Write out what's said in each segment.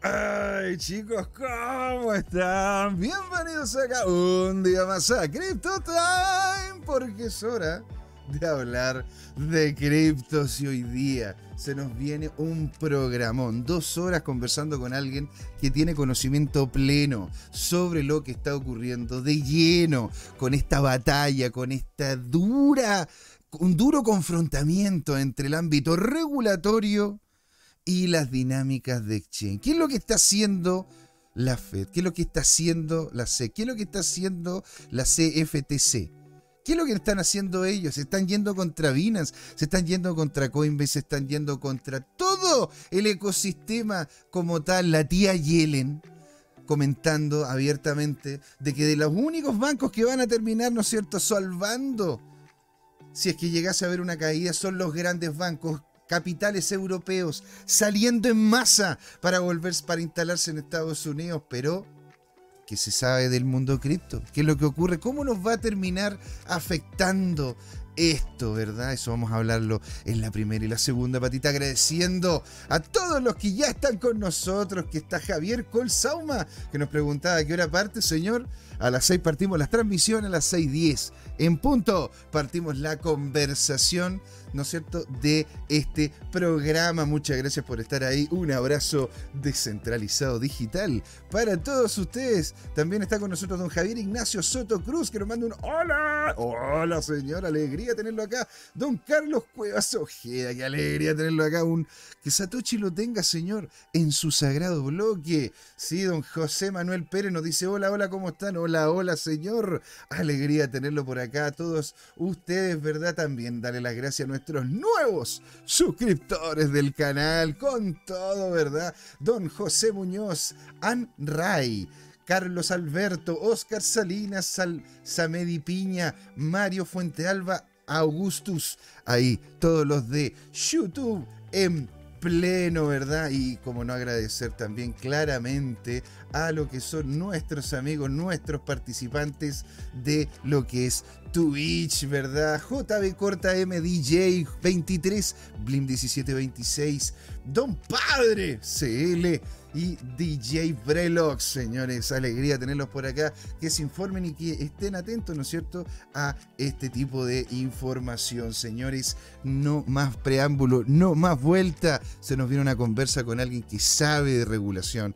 Ay, chicos, ¿cómo están? Bienvenidos acá un día más a Crypto Time, porque es hora de hablar de criptos y hoy día se nos viene un programón, dos horas conversando con alguien que tiene conocimiento pleno sobre lo que está ocurriendo de lleno con esta batalla, con esta dura, un duro confrontamiento entre el ámbito regulatorio y las dinámicas de exchange. ¿Qué es lo que está haciendo la Fed? ¿Qué es lo que está haciendo la SEC? ¿Qué es lo que está haciendo la CFTC? ¿Qué es lo que están haciendo ellos? Se están yendo contra Binance, se están yendo contra Coinbase, se están yendo contra todo el ecosistema como tal. La tía Yellen comentando abiertamente de que de los únicos bancos que van a terminar, ¿no es cierto?, salvando, si es que llegase a haber una caída, son los grandes bancos capitales europeos saliendo en masa para volver para instalarse en Estados Unidos, pero ¿qué se sabe del mundo cripto? ¿Qué es lo que ocurre? ¿Cómo nos va a terminar afectando esto, ¿verdad? Eso vamos a hablarlo en la primera y la segunda patita, agradeciendo a todos los que ya están con nosotros, que está Javier Colsauma, que nos preguntaba qué hora parte, señor. A las 6 partimos las transmisiones, a las 6.10 en punto partimos la conversación ¿no es cierto?, de este programa. Muchas gracias por estar ahí. Un abrazo descentralizado digital para todos ustedes. También está con nosotros don Javier Ignacio Soto Cruz, que nos manda un hola. Hola, señor, alegría tenerlo acá. Don Carlos Cuevas Ojeda, qué alegría tenerlo acá. Un, que Satoshi lo tenga, señor, en su sagrado bloque. Sí, don José Manuel Pérez nos dice, hola, hola, ¿cómo están? Hola, hola, señor. Alegría tenerlo por acá. Todos ustedes, ¿verdad? También dale las gracias a nuestros nuevos suscriptores del canal. Con todo, ¿verdad? Don José Muñoz, An Ray. Carlos Alberto, Oscar Salinas, Sal, Samedi Piña, Mario Fuentealba, Augustus, ahí todos los de YouTube en pleno, ¿verdad? Y como no agradecer también claramente a lo que son nuestros amigos, nuestros participantes de lo que es Twitch, ¿verdad? JB Corta MDJ 23, Blim 1726, Don Padre CL y DJ Brelox, señores. Alegría tenerlos por acá, que se informen y que estén atentos, ¿no es cierto?, a este tipo de información, señores. No más preámbulo, no más vuelta. Se nos viene una conversa con alguien que sabe de regulación,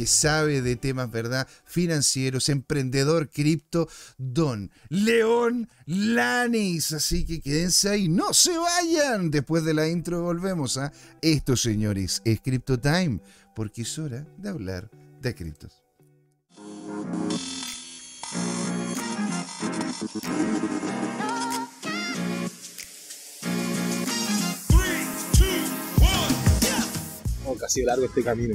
que sabe de temas, ¿verdad? Financieros, emprendedor cripto, Don León Lanis. Así que quédense ahí, no se vayan. Después de la intro volvemos a esto, señores. Es Crypto Time, porque es hora de hablar de criptos. Oh, casi largo este camino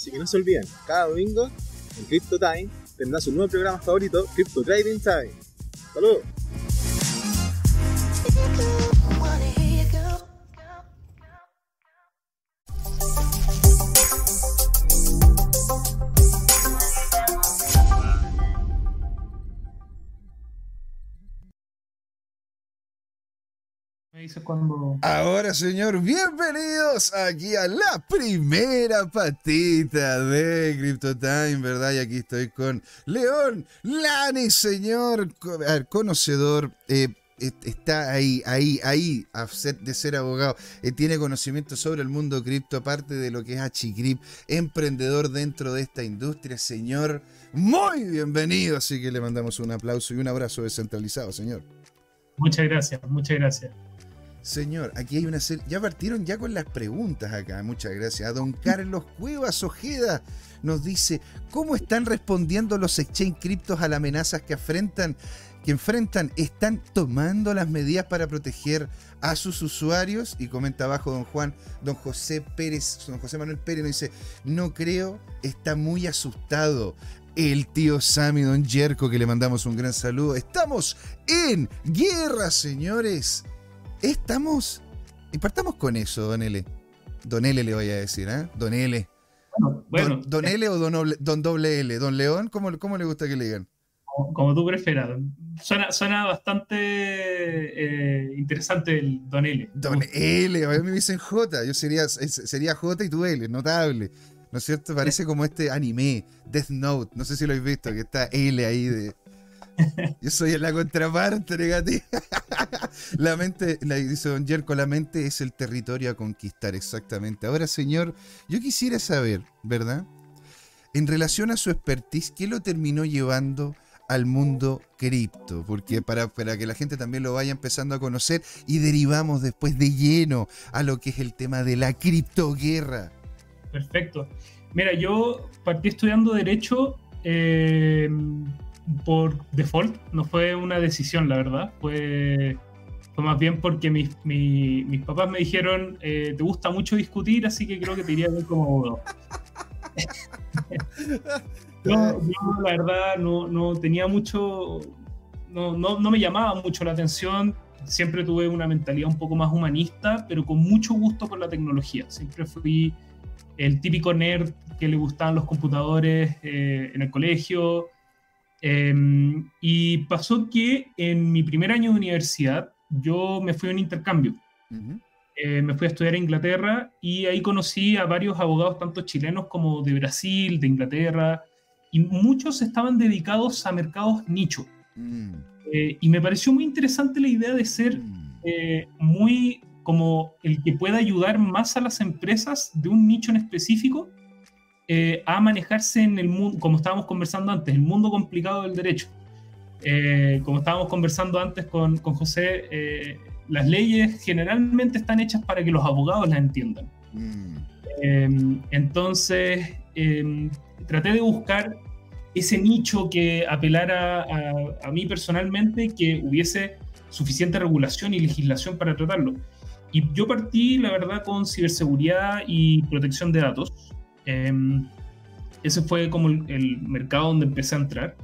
Así que no se olviden, cada domingo en Crypto Time tendrá su nuevo programa favorito, Crypto Trading Time. ¡Saludos! Ahora, señor, bienvenidos aquí a la primera patita de Crypto Time, ¿verdad? Y aquí estoy con León Lani, señor, conocedor. Eh, está ahí, ahí, ahí, a de ser abogado. Eh, tiene conocimiento sobre el mundo cripto, aparte de lo que es HCrypt, emprendedor dentro de esta industria, señor. Muy bienvenido, así que le mandamos un aplauso y un abrazo descentralizado, señor. Muchas gracias, muchas gracias. Señor, aquí hay una serie. Ya partieron ya con las preguntas acá. Muchas gracias. A don Carlos Cuevas Ojeda nos dice: ¿Cómo están respondiendo los exchange criptos a las amenazas que que enfrentan están tomando las medidas para proteger a sus usuarios. Y comenta abajo don Juan, don José Pérez, don José Manuel Pérez nos dice, no creo, está muy asustado. El tío Sammy, don Jerko, que le mandamos un gran saludo. Estamos en guerra, señores. Estamos. Y partamos con eso, don L. Don L le voy a decir, ¿eh? Don L. Bueno, don, don L o don, Oble- don doble L. Don León, ¿cómo, ¿cómo le gusta que le digan? como, como tú prefieras. Suena, suena bastante eh, interesante el Don L. Don L, a mí me dicen J, yo sería, sería J y tú L, notable. ¿No es cierto? Parece como este anime, Death Note, no sé si lo habéis visto, que está L ahí de... Yo soy la contraparte negativa. La mente, la, dice Don Jerko, la mente es el territorio a conquistar, exactamente. Ahora, señor, yo quisiera saber, ¿verdad? En relación a su expertise, ¿qué lo terminó llevando al mundo cripto? Porque para, para que la gente también lo vaya empezando a conocer y derivamos después de lleno a lo que es el tema de la criptoguerra. Perfecto. Mira, yo partí estudiando Derecho eh, por default, no fue una decisión, la verdad. Fue, fue más bien porque mis, mi- mis papás me dijeron: eh, Te gusta mucho discutir, así que creo que te iría bien como abogado. yo, yo, la verdad, no, no tenía mucho. No, no, no me llamaba mucho la atención. Siempre tuve una mentalidad un poco más humanista, pero con mucho gusto por la tecnología. Siempre fui el típico nerd que le gustaban los computadores eh, en el colegio. Eh, y pasó que en mi primer año de universidad yo me fui a un intercambio. Eh, me fui a estudiar a Inglaterra y ahí conocí a varios abogados, tanto chilenos como de Brasil, de Inglaterra, y muchos estaban dedicados a mercados nicho. Mm, Eh, y me pareció muy interesante la idea de ser mm, eh, muy como el que pueda ayudar más a las empresas de un nicho en específico eh, a manejarse en el mundo, como estábamos conversando antes, el mundo complicado del derecho. Eh, como estábamos conversando antes con, con José, eh, las leyes generalmente están hechas para que los abogados las entiendan. mm. Eh, entonces, eh, traté de buscar ese nicho que apelara a, a mí personalmente, que hubiese suficiente regulación y legislación para tratarlo. Y yo partí, la verdad, con ciberseguridad y protección de datos. Eh, ese fue como el, el mercado donde empecé a entrar.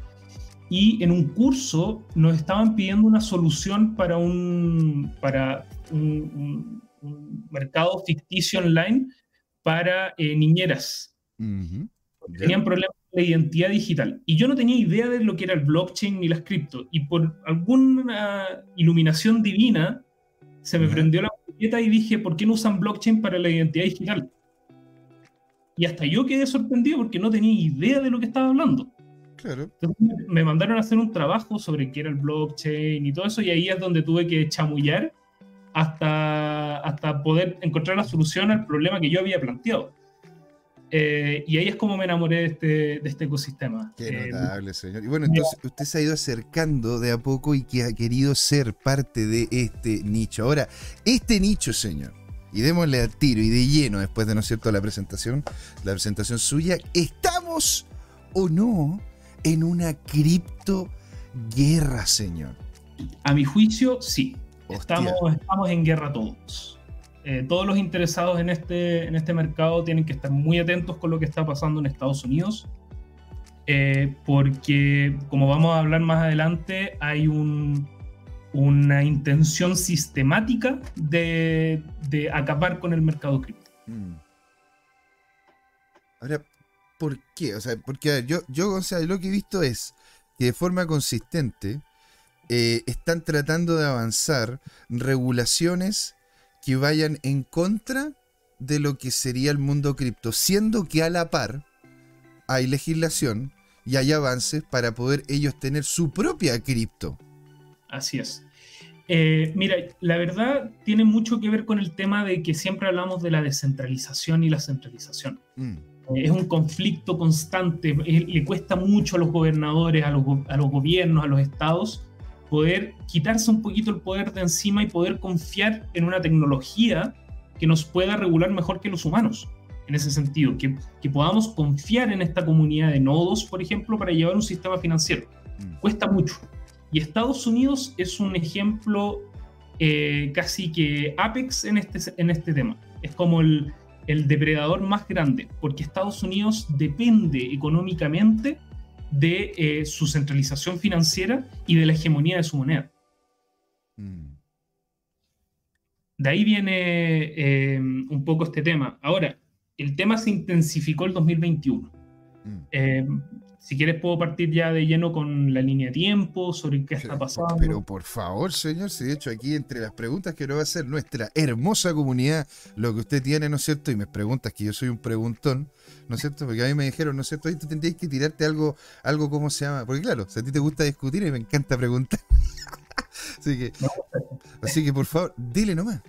Y en un curso nos estaban pidiendo una solución para un, para un, un- un mercado ficticio online para eh, niñeras. Ya. Tenían problemas la identidad digital. Y yo no tenía idea de lo que era el blockchain ni las cripto. Y por alguna iluminación divina se me prendió la y dije, ¿por qué no usan blockchain para la identidad digital? Y hasta yo quedé sorprendido porque no tenía idea de lo que estaba hablando. Claro. Entonces me- mandaron a hacer un trabajo sobre qué era el blockchain y todo eso, y ahí es donde tuve que chamullar hasta, hasta poder encontrar la solución al problema que yo había planteado. Eh, y ahí es como me enamoré de este, de este ecosistema. Qué Eh, notable, señor. Y bueno, entonces usted se ha ido acercando de a poco y que ha querido ser parte de este nicho. Ahora, este nicho, señor, y démosle a tiro y de lleno después de, ¿no es cierto?, la presentación, la presentación suya, ¿estamos o no en una cripto guerra, señor? a mi juicio, sí. Estamos, estamos en guerra todos. Eh, todos los interesados en este, en este mercado tienen que estar muy atentos con lo que está pasando en Estados Unidos, eh, porque como vamos a hablar más adelante, hay un- una intención sistemática de, de acabar con el mercado cripto. Mm. Ahora, ¿por qué? O sea, porque ver, yo, yo, o sea, lo que he visto es que de forma consistente eh, están tratando de avanzar regulaciones que vayan en contra de lo que sería el mundo cripto, siendo que a la par hay legislación y hay avances para poder ellos tener su propia cripto. Así es. Eh, mira, la verdad tiene mucho que ver con el tema de que siempre hablamos de la descentralización y la centralización. Mm, Eh, es un conflicto constante, eh, le cuesta mucho a los gobernadores, a los, go- a los gobiernos, a los estados, poder quitarse un poquito el poder de encima y poder confiar en una tecnología que nos pueda regular mejor que los humanos. En ese sentido, que, que podamos confiar en esta comunidad de nodos, por ejemplo, para llevar un sistema financiero. mm, Cuesta mucho. Y Estados Unidos es un ejemplo eh, casi que apex en este, en este tema. Es como el, el depredador más grande, porque Estados Unidos depende económicamente de eh, su centralización financiera y de la hegemonía de su moneda. Mm. De ahí viene eh, un poco este tema. Ahora, el tema se intensificó el 2021. Mm. Eh, si quieres puedo partir ya de lleno con la línea de tiempo, sobre qué está pasando. Pero por favor, señor, si de hecho aquí entre las preguntas que nos va a hacer nuestra hermosa comunidad, lo que usted tiene, ¿no es cierto? Y me preguntas que yo soy un preguntón, ¿no es cierto? Porque a mí me dijeron, ¿no es cierto? Ahí tú tendrías que tirarte algo, algo ¿cómo se llama? Porque claro, si a ti te gusta discutir y me encanta preguntar. así que, así que por favor, dile nomás.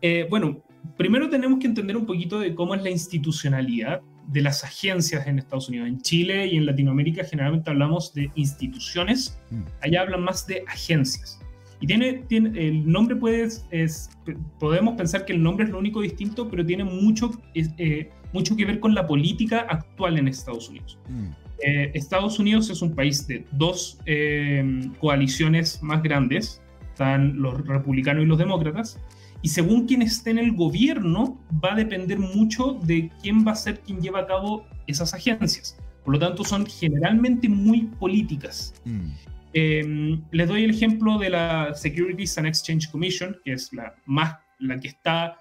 Eh, bueno, primero tenemos que entender un poquito de cómo es la institucionalidad de las agencias en Estados Unidos. En Chile y en Latinoamérica generalmente hablamos de instituciones, mm. allá hablan más de agencias. Y tiene, tiene el nombre puede, es, podemos pensar que el nombre es lo único distinto, pero tiene mucho, eh, mucho que ver con la política actual en Estados Unidos. Mm. Eh, Estados Unidos es un país de dos eh, coaliciones más grandes, están los republicanos y los demócratas, y según quien esté en el gobierno, va a depender mucho de quién va a ser quien lleva a cabo esas agencias. Por lo tanto, son generalmente muy políticas. Mm. Em, les doy el ejemplo de la Securities and Exchange Commission, que es la, más, la que está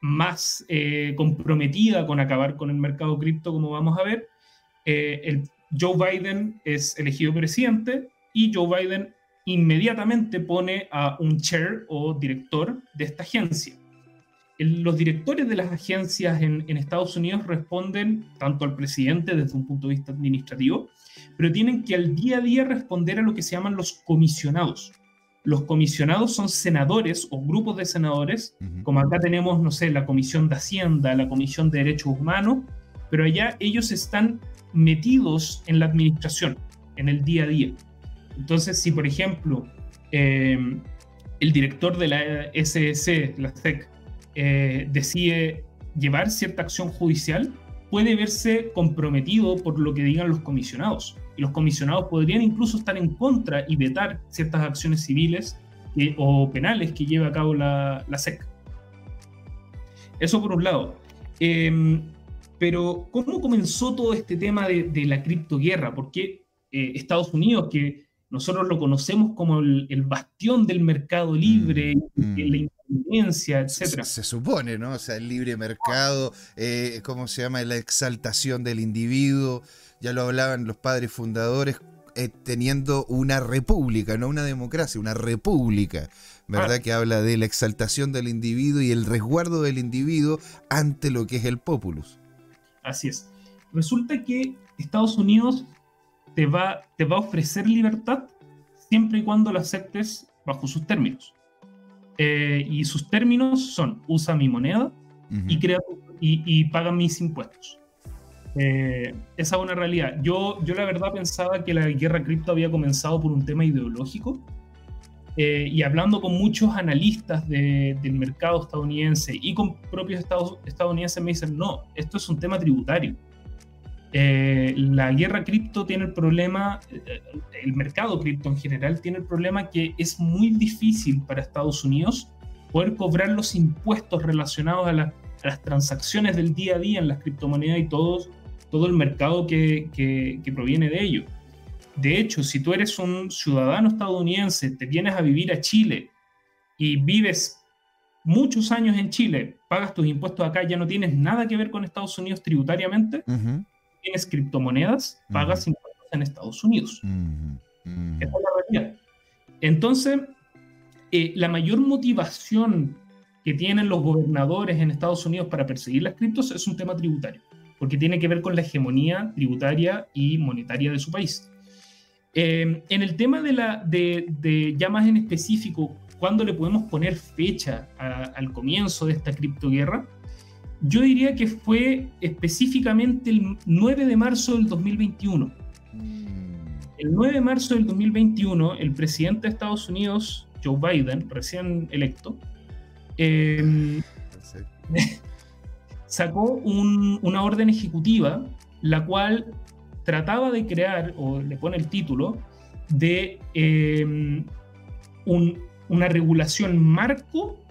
más eh, comprometida con acabar con el mercado cripto, como vamos a ver. Eh, el Joe Biden es elegido presidente y Joe Biden inmediatamente pone a un chair o director de esta agencia. los directores de las agencias en, Estados Unidos responden tanto al presidente desde un punto de vista administrativo, pero tienen que al día a día responder a lo que se llaman los comisionados. Los comisionados son senadores o grupos de senadores, como acá tenemos, no sé, la Comisión de Hacienda, la Comisión de Derechos Humanos, pero allá ellos están metidos en la administración, en el día a día. Entonces, si por ejemplo eh, el director de la SEC, la SEC, eh, decide llevar cierta acción judicial, puede verse comprometido por lo que digan los comisionados. Y los comisionados podrían incluso estar en contra y vetar ciertas acciones civiles o penales que lleve a cabo la, SEC. Eso por un lado. Em, pero, ¿cómo comenzó todo este tema de, la criptoguerra? ¿Por qué eh, Estados Unidos, que nosotros lo conocemos como el, bastión del mercado libre, mm, mm. la independencia, etc. Se, supone, ¿no? O sea, el libre mercado, eh, ¿cómo se llama? La exaltación del individuo, ya lo hablaban los padres fundadores, eh, teniendo una república, no una democracia, una república, ¿verdad? Que habla de la exaltación del individuo y el resguardo del individuo ante lo que es el populus. Así es. Resulta que Estados Unidos te va, te va a ofrecer libertad siempre y cuando la aceptes bajo sus términos. Eh, y sus términos son, usa mi moneda y, crea, y, paga mis impuestos. Eh, esa es una realidad. Yo, yo la verdad pensaba que la guerra cripto había comenzado por un tema ideológico. Eh, y hablando con muchos analistas del mercado estadounidense y con propios estados, estadounidenses me dicen, no, esto es un tema tributario. Eh, la guerra cripto tiene el problema, eh, el mercado cripto en general tiene el problema que es muy difícil para Estados Unidos poder cobrar los impuestos relacionados a, las transacciones del día a día en las criptomonedas y todo, todo el mercado que, proviene de ello. De hecho, si tú eres un ciudadano estadounidense, te vienes a vivir a Chile y vives muchos años en Chile, pagas tus impuestos acá, ya no tienes nada que ver con Estados Unidos tributariamente, tienes criptomonedas, pagas impuestos en Estados Unidos. Esa es la realidad. Entonces, eh, la mayor motivación que tienen los gobernadores en Estados Unidos para perseguir las criptos es un tema tributario, porque tiene que ver con la hegemonía tributaria y monetaria de su país. Eh, en el tema de, la, de, de, ya más en específico, ¿cuándo le podemos poner fecha al comienzo de esta criptoguerra? Yo diría que fue específicamente el 9 de marzo del 2021. Mm. El 9 de marzo del 2021, el presidente de Estados Unidos, Joe Biden, recién electo, em, sacó una orden ejecutiva la cual trataba de crear, o le pone el título, de eh, una regulación marco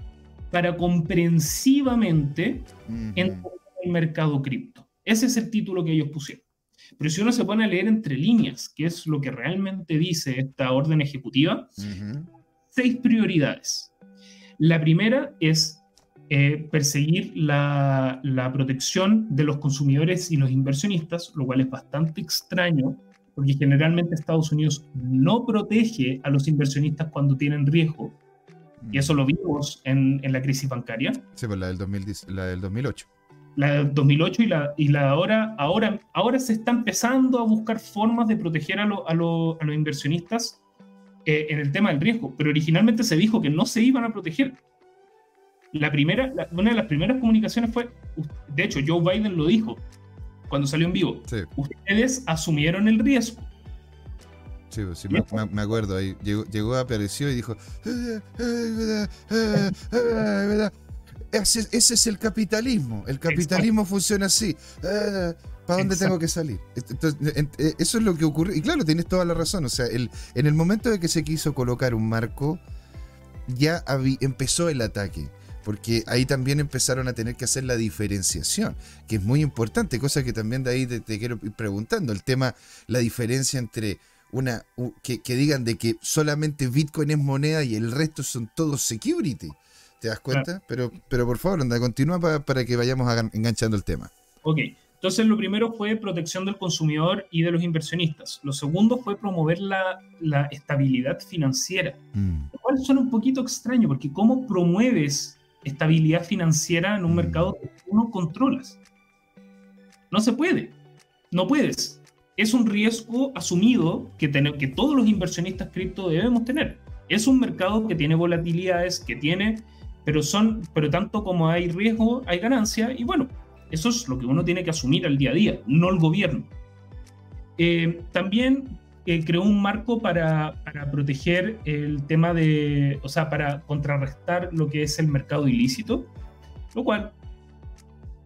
para comprensivamente entender el mercado cripto. Ese es el título que ellos pusieron. Pero si uno se pone a leer entre líneas, que es lo que realmente dice esta orden ejecutiva, seis prioridades. La primera es eh, perseguir la, protección de los consumidores y los inversionistas, lo cual es bastante extraño, porque generalmente Estados Unidos no protege a los inversionistas cuando tienen riesgo, y eso lo vimos en, la crisis bancaria. Sí, pues la del, la del 2008. La del 2008 y la, y la ahora, ahora, ahora se está empezando a buscar formas de proteger a, a, los inversionistas eh, en el tema del riesgo, pero originalmente se dijo que no se iban a proteger la primera, una de las primeras comunicaciones fue, de hecho, Joe Biden lo dijo cuando salió en vivo. Ustedes asumieron el riesgo. Sí, pues, sí me, acuerdo ahí. Llegó, apareció y dijo: ese, es el capitalismo. El capitalismo funciona así. ¿Para dónde tengo que salir? Eh, eso es lo que ocurrió. Y claro, tienes toda la razón. O sea, el, en el momento de que se quiso colocar un marco, ya empezó el ataque porque ahí también empezaron a tener que hacer la diferenciación, que es muy importante, cosa que también de ahí te, quiero ir preguntando, el tema, la diferencia entre una, que, digan de que solamente Bitcoin es moneda y el resto son todos security, ¿te das cuenta? Pero, pero por favor, anda, continúa para, que vayamos enganchando el tema. Ok, entonces lo primero fue protección del consumidor y de los inversionistas. Lo segundo fue promover la, estabilidad financiera, mm. lo cual suena un poquito extraño, porque ¿cómo promueves estabilidad financiera en un mm. mercado que tú no controlas. No se puede, no puedes. Es un riesgo asumido que, que todos los inversionistas cripto debemos tener. Es un mercado que tiene volatilidades, que tiene, pero son, pero tanto como hay riesgo, hay ganancia, y bueno, eso es lo que uno tiene que asumir al día a día, no el gobierno. Eh, también creó un marco para, para, proteger el tema de, o sea, para contrarrestar lo que es el mercado ilícito, lo cual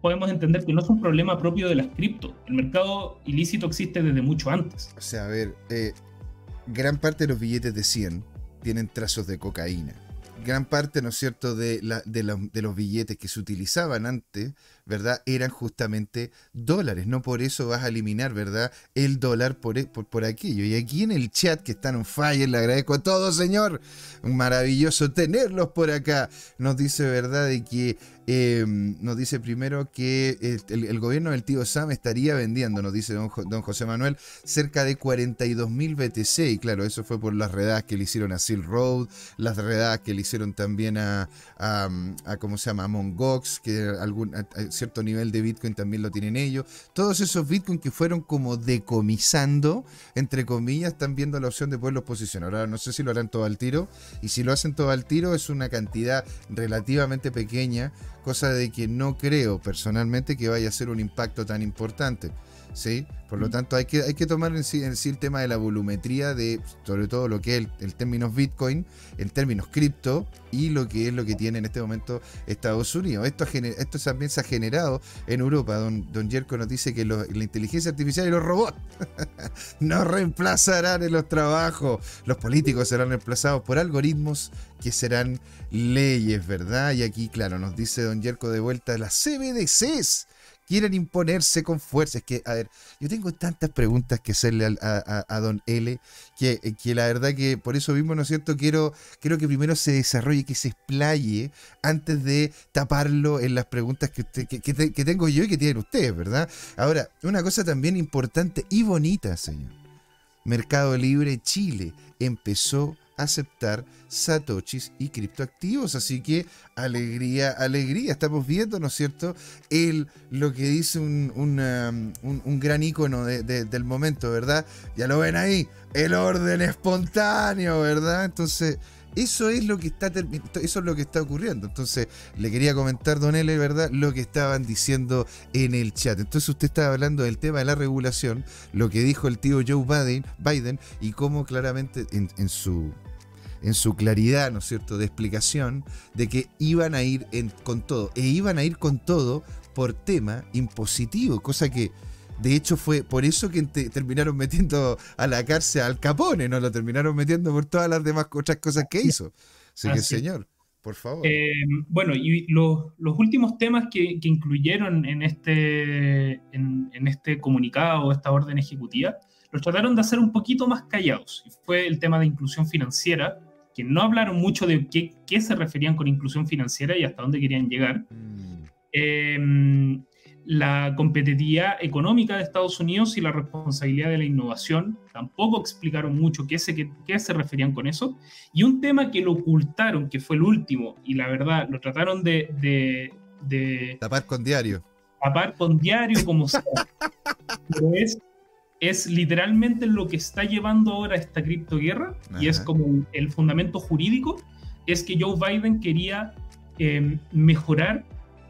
podemos entender que no es un problema propio de las cripto. El mercado ilícito existe desde mucho antes. O sea, a ver, eh, gran parte de los billetes de 100 tienen trazos de cocaína. Gran parte, ¿no es cierto?, de, los billetes que se utilizaban antes ¿verdad? Eran justamente dólares. No por eso vas a eliminar, ¿verdad? El dólar por, e, por, aquello. Y aquí en el chat que están en fire, le agradezco a todos, señor. Maravilloso tenerlos por acá. Nos dice, ¿verdad? De que em, nos dice primero que el, gobierno del tío Sam estaría vendiendo, nos dice don, don José Manuel, cerca de 42 mil BTC. Y claro, eso fue por las redadas que le hicieron a Silk Road, las redadas que le hicieron también a, a, ¿cómo se llama? A Mongox, que algún, cierto nivel de Bitcoin también lo tienen ellos. Todos esos Bitcoin que fueron como decomisando, entre comillas, están viendo la opción de poderlos posicionar. Ahora no sé si lo harán todo al tiro, y si lo hacen todo al tiro es una cantidad relativamente pequeña, cosa de que no creo personalmente que vaya a ser un impacto tan importante. ¿Sí? Por lo tanto, hay que, hay que tomar en sí, el tema de la volumetría de, sobre todo lo que es el, término Bitcoin, en términos cripto, y lo que es lo que tiene en este momento Estados Unidos. Esto, esto también se ha generado en Europa. Don, don Jerko nos dice que la inteligencia artificial y los robots no reemplazarán en los trabajos. Los políticos serán reemplazados por algoritmos que serán leyes, ¿verdad? Y aquí, claro, nos dice Don Jerko de vuelta, las CBDCs quieren imponerse con fuerza. Es que, a ver, yo tengo tantas preguntas que hacerle a, don L, que, que, la verdad que por eso mismo, ¿no es cierto? Quiero, quiero que primero se desarrolle, que se explaye antes de taparlo en las preguntas que, que tengo yo y que tienen ustedes, ¿verdad? Ahora, una cosa también importante y bonita, señor. Mercado Libre Chile empezó aceptar satoshis y criptoactivos. Así que alegría, alegría. Estamos viendo, ¿no es cierto? El, lo que dice un, un, gran icono del momento, ¿verdad? Ya lo ven ahí. El orden espontáneo, ¿verdad? Entonces, eso es lo que está eso es lo que está ocurriendo. Entonces, le quería comentar, Don L, ¿verdad? Lo que estaban diciendo en el chat. Entonces, usted estaba hablando del tema de la regulación, lo que dijo el tío Joe Biden, Biden y cómo claramente en su en su claridad, ¿no es cierto?, de explicación de que iban a ir con todo, e iban a ir con todo por tema impositivo, cosa que De hecho, fue por eso que terminaron metiendo a la cárcel al Capone, no lo terminaron metiendo por todas las demás otras cosas que hizo. Así, que, señor, por favor. Eh, bueno, y los, últimos temas que, incluyeron en este, en, este comunicado, esta orden ejecutiva, los trataron de hacer un poquito más callados. Fue el tema de inclusión financiera, que no hablaron mucho de qué, qué se referían con inclusión financiera y hasta dónde querían llegar. Mm. Eh, la competitividad económica de Estados Unidos y la responsabilidad de la innovación. Tampoco explicaron mucho qué se, qué, se referían con eso. Y un tema que lo ocultaron, que fue el último, y la verdad, lo trataron de... de, tapar con diario. Tapar con diario, como sea. Pero es, es literalmente lo que está llevando ahora esta criptoguerra, y es como el fundamento jurídico, es que Joe Biden quería eh, mejorar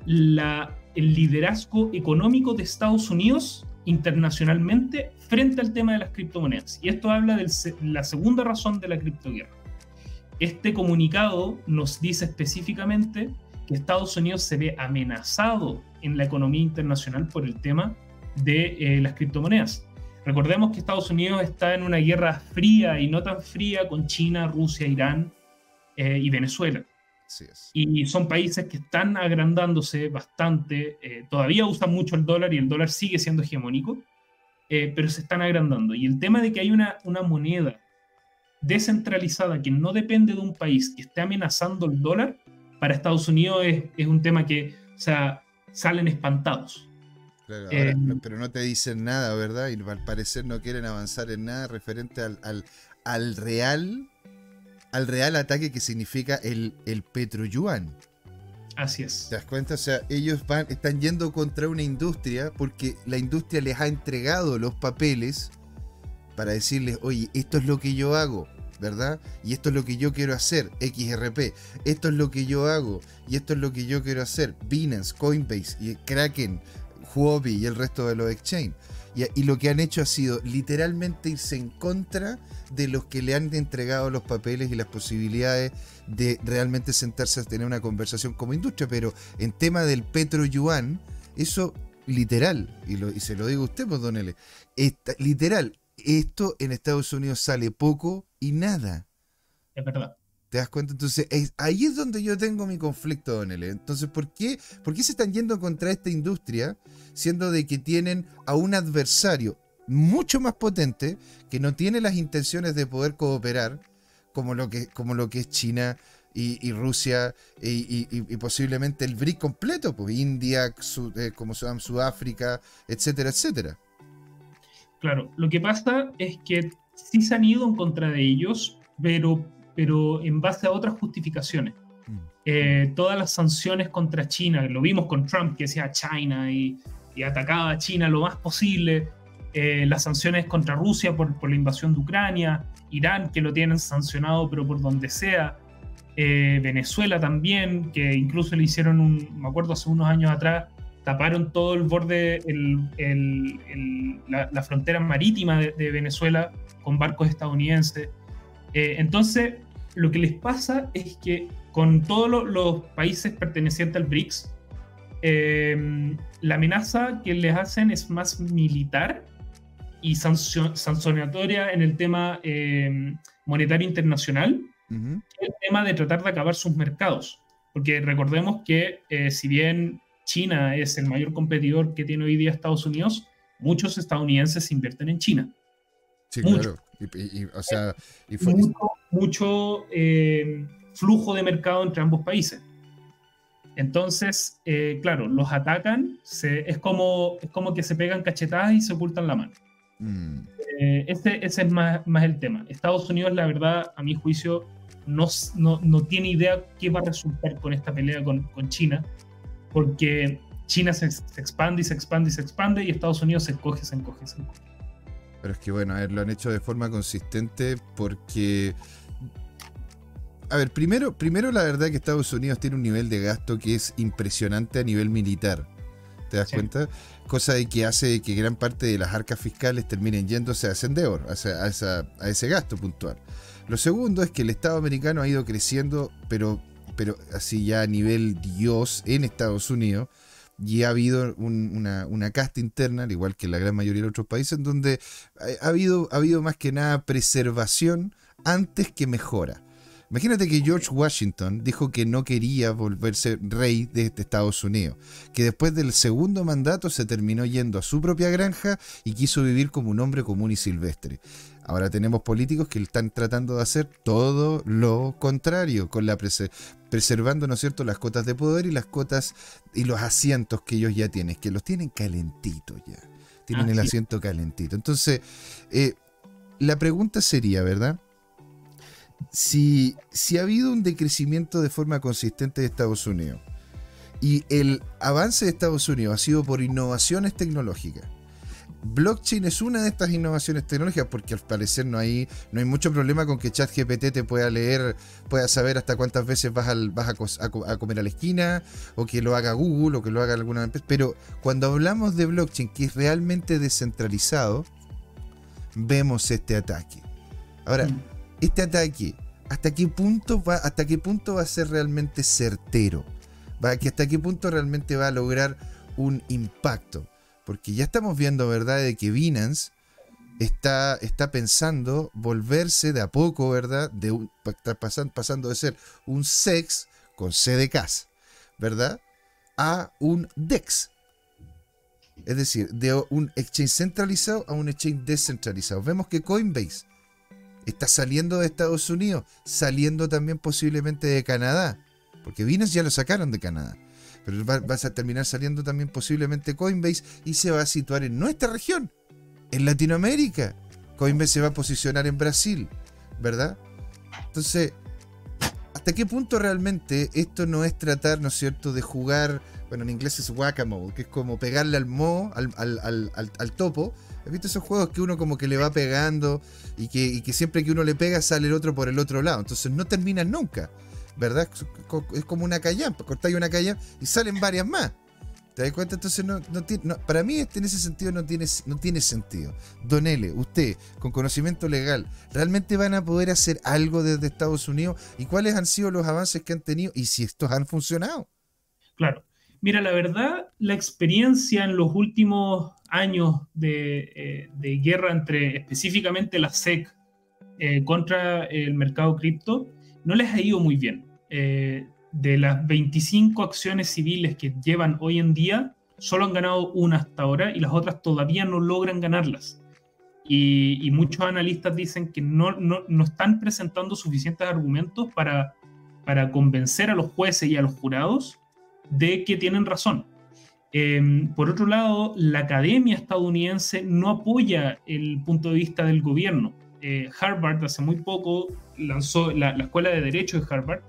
la el liderazgo económico de Estados Unidos internacionalmente frente al tema de las criptomonedas. Y esto habla de la segunda razón de la criptoguerra. Este comunicado nos dice específicamente que Estados Unidos se ve amenazado en la economía internacional por el tema de eh, las criptomonedas. Recordemos que Estados Unidos está en una guerra fría y no tan fría con China, Rusia, Irán eh, y Venezuela. Y son países que están agrandándose bastante, eh, todavía usan mucho el dólar y el dólar sigue siendo hegemónico, eh, pero se están agrandando. Y el tema de que hay una, una moneda descentralizada que no depende de un país que esté amenazando el dólar, para Estados Unidos es, es un tema que, o sea, salen espantados. Eh, pero no te dicen nada, ¿verdad? Y al parecer no quieren avanzar en nada referente al, al, al real al real ataque que significa el, el petroyuan. Así es. ¿Te das cuenta? O sea, ellos van, están yendo contra una industria porque la industria les ha entregado los papeles para decirles, oye, esto es lo que yo hago, ¿verdad? Y esto es lo que yo quiero hacer, XRP. Esto es lo que yo hago y esto es lo que yo quiero hacer, Binance, Coinbase y Kraken, Huobi y el resto de los exchange. Y, lo que han hecho ha sido literalmente irse en contra de los que le han entregado los papeles y las posibilidades de realmente sentarse a tener una conversación como industria. Pero en tema del petro yuan, eso literal, y, lo, y se lo digo a usted, pues, don L, literal, esto en Estados Unidos sale poco y nada. Es verdad. ¿Te das cuenta? Entonces, ahí es donde yo tengo mi conflicto, Don. Entonces, ¿por qué, ¿por qué se están yendo contra esta industria, siendo de que tienen a un adversario mucho más potente, que no tiene las intenciones de poder cooperar, como lo que, como lo que es China y, Rusia y, posiblemente el BRIC completo, pues India, eh, como se llama, Sudáfrica, etcétera, etcétera? Claro, lo que pasa es que sí se han ido en contra de ellos, pero pero en base a otras justificaciones. Mm. Eh, todas las sanciones contra China, lo vimos con Trump que decía China y, atacaba a China lo más posible, eh, las sanciones contra Rusia por, por, la invasión de Ucrania, Irán que lo tienen sancionado pero por donde sea, eh, Venezuela también, que incluso le hicieron un, me acuerdo hace unos años atrás, taparon todo el borde, el, la, frontera marítima de, de, Venezuela con barcos estadounidenses. entonces, lo que les pasa es que con todos los países pertenecientes al BRICS, em, la amenaza que les hacen es más militar y sancionatoria en el tema em, monetario internacional, el tema de tratar de acabar sus mercados. Porque recordemos que eh, si bien China es el mayor competidor que tiene hoy día Estados Unidos, muchos estadounidenses invierten en China. Sí, claro. o sea, mucho, eh, flujo de mercado entre ambos países. Entonces, eh, claro, los atacan, es, como, es como que se pegan cachetadas y se ocultan la mano. Mm. Eh, ese, ese, es más, más, el tema. Estados Unidos, la verdad, a mi juicio, no, no, no, tiene idea qué va a resultar con esta pelea con, con China, porque China se, se, expande y se expande y se expande y Estados Unidos se encoge, se encoge, se encoge. Pero es que bueno, a ver, lo han hecho de forma consistente porque... A ver, primero, primero la verdad que Estados Unidos tiene un nivel de gasto que es impresionante a nivel militar. ¿Te das cuenta? Cosa de que hace que gran parte de las arcas fiscales terminen yéndose a Sendeur, a, a, ese gasto puntual. Lo segundo es que el Estado americano ha ido creciendo, pero, pero así ya a nivel Dios en Estados Unidos, y ha habido una, una, casta interna, al igual que en la gran mayoría de otros países, en donde ha habido, ha habido más que nada preservación antes que mejora. Imagínate que George Washington dijo que no quería volverse rey de Estados Unidos, que después del segundo mandato se terminó yendo a su propia granja y quiso vivir como un hombre común y silvestre. Ahora tenemos políticos que están tratando de hacer todo lo contrario, con la preservando, ¿no es cierto?, las cotas de poder y las cotas y los asientos que ellos ya tienen, que los tienen calentitos ya. Tienen el asiento calentito. Entonces, eh, la pregunta sería, ¿verdad? Si, si ha habido un decrecimiento de forma consistente de Estados Unidos y el avance de Estados Unidos ha sido por innovaciones tecnológicas, blockchain es una de estas innovaciones tecnológicas porque al parecer no hay, no hay mucho problema con que ChatGPT te pueda leer, pueda saber hasta cuántas veces vas, al, vas a, comer a la esquina o que lo haga Google o que lo haga alguna empresa. Pero cuando hablamos de blockchain que es realmente descentralizado, vemos este ataque. Ahora, mm este ataque, ¿hasta qué punto va, hasta qué punto va a ser realmente certero? ¿Va, ¿Hasta qué punto realmente va a lograr un impacto? Porque ya estamos viendo, ¿verdad?, de que Binance está, pensando volverse de a poco, ¿verdad?, de un, pasando, de ser un SEX con C de casa, ¿verdad?, a un DEX. Es decir, de un exchange centralizado a un exchange descentralizado. Vemos que Coinbase está saliendo de Estados Unidos, saliendo también posiblemente de Canadá, porque Binance ya lo sacaron de Canadá, pero vas a terminar saliendo también posiblemente Coinbase y se va a situar en nuestra región, en Latinoamérica. Coinbase se va a posicionar en Brasil, ¿verdad? Entonces, ¿hasta qué punto realmente esto no es tratar, ¿no es cierto?, de jugar, bueno, en inglés es whack que es como pegarle al mo, al, al, al topo, ¿Has visto esos juegos que uno como que le va pegando y que, siempre que uno le pega sale el otro por el otro lado? Entonces no terminan nunca, ¿verdad? Es como una callampa, cortáis una callampa y salen varias más. ¿Te das cuenta? Entonces, no, para mí este, en ese sentido no tiene, no tiene sentido. Don L, usted, con conocimiento legal, ¿realmente van a poder hacer algo desde Estados Unidos? ¿Y cuáles han sido los avances que han tenido? ¿Y si estos han funcionado? Claro. Mira, la verdad, la experiencia en los últimos años de, eh, guerra entre específicamente la SEC eh, contra el mercado cripto no les ha ido muy bien. Eh, de las 25 acciones civiles que llevan hoy en día, solo han ganado una hasta ahora y las otras todavía no logran ganarlas. Y, muchos analistas dicen que no, no, no, están presentando suficientes argumentos para, para convencer a los jueces y a los jurados de que tienen razón. Em, por otro lado, la academia estadounidense no apoya el punto de vista del gobierno. Eh, Harvard hace muy poco lanzó, la, Escuela de Derecho de Harvard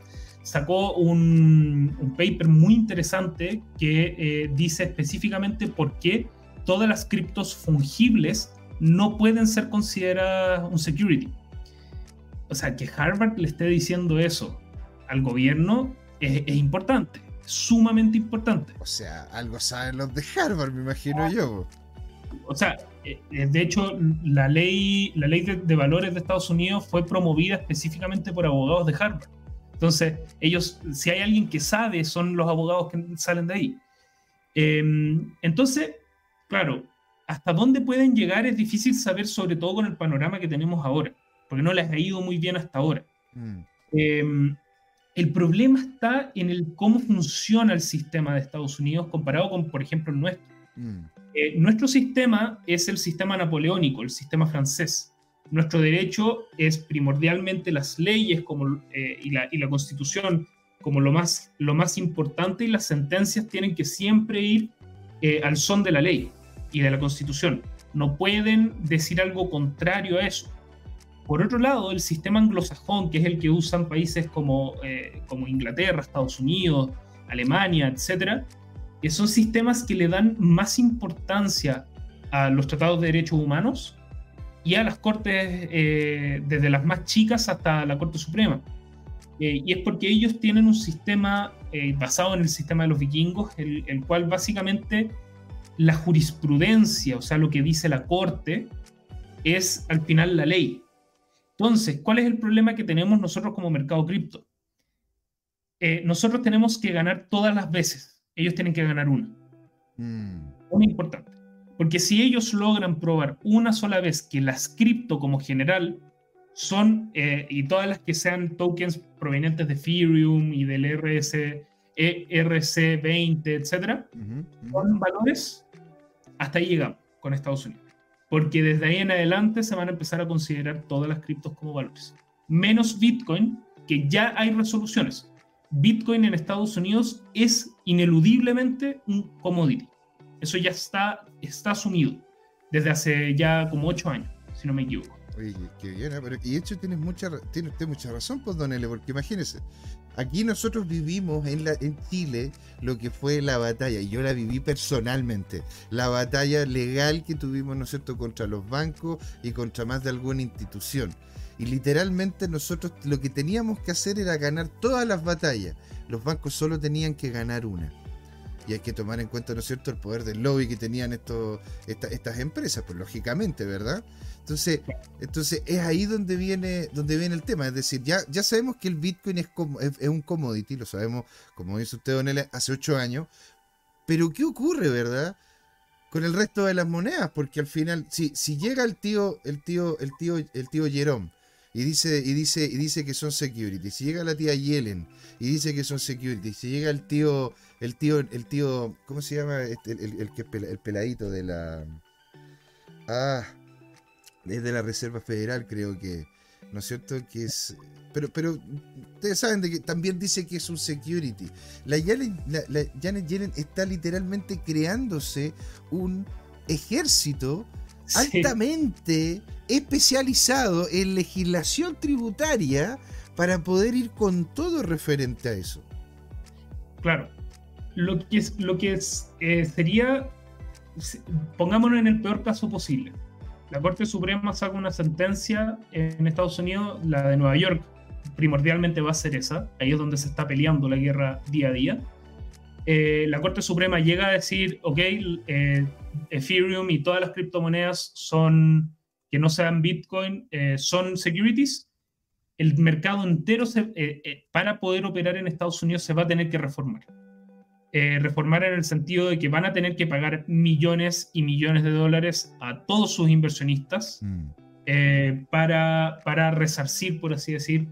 sacó un, paper muy interesante que eh, dice específicamente por qué todas las criptos fungibles no pueden ser consideradas un security. O sea, que Harvard le esté diciendo eso al gobierno es importante sumamente importante. O sea, algo saben los de Harvard, me imagino yo. O sea, eh, eh, de hecho, la ley, la ley de, valores de Estados Unidos fue promovida específicamente por abogados de Harvard. Entonces, ellos, si hay alguien que sabe, son los abogados que salen de ahí. Em, entonces, claro, hasta dónde pueden llegar es difícil saber, sobre todo con el panorama que tenemos ahora, porque no les ha ido muy bien hasta ahora. Mm. Em, el problema está en el cómo funciona el sistema de Estados Unidos comparado con, por ejemplo, el nuestro. Mm. Eh, nuestro sistema es el sistema napoleónico, el sistema francés. Nuestro derecho es primordialmente las leyes como, eh, y, la, constitución como lo más, lo más importante y las sentencias tienen que siempre ir eh, al son de la ley y de la constitución. No pueden decir algo contrario a eso. Por otro lado, el sistema anglosajón, que es el que usan países como, eh, como Inglaterra, Estados Unidos, Alemania, etc., que son sistemas que le dan más importancia a los tratados de derechos humanos y a las cortes, eh, desde las más chicas hasta la Corte Suprema. Eh, y es porque ellos tienen un sistema basado en el sistema de los vikingos, el, el, cual básicamente la jurisprudencia, o sea, lo que dice la Corte, es al final la ley. Entonces, ¿cuál es el problema que tenemos nosotros como mercado cripto? Eh, nosotros tenemos que ganar todas las veces, ellos tienen que ganar una. Mm. Una importante. Porque si ellos logran probar una sola vez que las cripto como general son, eh, y todas las que sean tokens provenientes de Ethereum y del RS, ERC20, etcétera, son valores, hasta ahí llegamos con Estados Unidos. Porque desde ahí en adelante se van a empezar a considerar todas las criptos como valores. Menos Bitcoin, que ya hay resoluciones. Bitcoin en Estados Unidos es ineludiblemente un commodity. Eso ya está, está asumido desde hace ya como ocho años, si no me equivoco. Oye, qué, bien, ¿eh? Pero- y de hecho tienes mucha, tiene mucha razón, pues, Don L, porque imagínese, aquí nosotros vivimos en, la, en Chile lo que fue la batalla, y yo la viví personalmente, la batalla legal que tuvimos, ¿no es cierto?, contra los bancos y contra más de alguna institución. Y literalmente nosotros lo que teníamos que hacer era ganar todas las batallas. Los bancos solo tenían que ganar una. Y hay que tomar en cuenta, ¿no es cierto?, el poder del lobby que tenían estos, esta- estas empresas, pues lógicamente, ¿verdad? Entonces, entonces es ahí donde viene, donde viene el tema. Es decir, ya, ya sabemos que el Bitcoin es, es, un commodity, lo sabemos, como dice usted, Don hace ocho años. Pero ¿qué ocurre, verdad? Con el resto de las monedas, porque al final, si, si llega el tío, el tío, el tío, el tío Jerome y dice, y dice, y dice que son securities, si llega la tía Yellen y dice que son securities, si llega el tío, el tío, el tío, ¿cómo se llama? Este, el, el, el peladito de la. Ah, es de la Reserva Federal, creo que. ¿No es cierto? Que es. Pero, pero ustedes saben de que también dice que es un security. La, Yellen- la- la Janet Yellen está literalmente creándose un ejército Sí. altamente especializado en legislación tributaria para poder ir con todo referente a eso. Claro. Lo que, es, lo que es, eh, sería, pongámonos en el peor caso posible. La Corte Suprema saca una sentencia en Estados Unidos, la de Nueva York, primordialmente va a ser esa, ahí es donde se está peleando la guerra día a día. Eh, la Corte Suprema llega a decir, ok, eh, Ethereum y todas las criptomonedas son, que no sean Bitcoin, eh, son securities, el mercado entero se- eh, eh, para poder operar en Estados Unidos se va a tener que reformar. Eh, reformar en el sentido de que van a tener que pagar millones y millones de dólares a todos sus inversionistas eh, para, para resarcir, por así decir,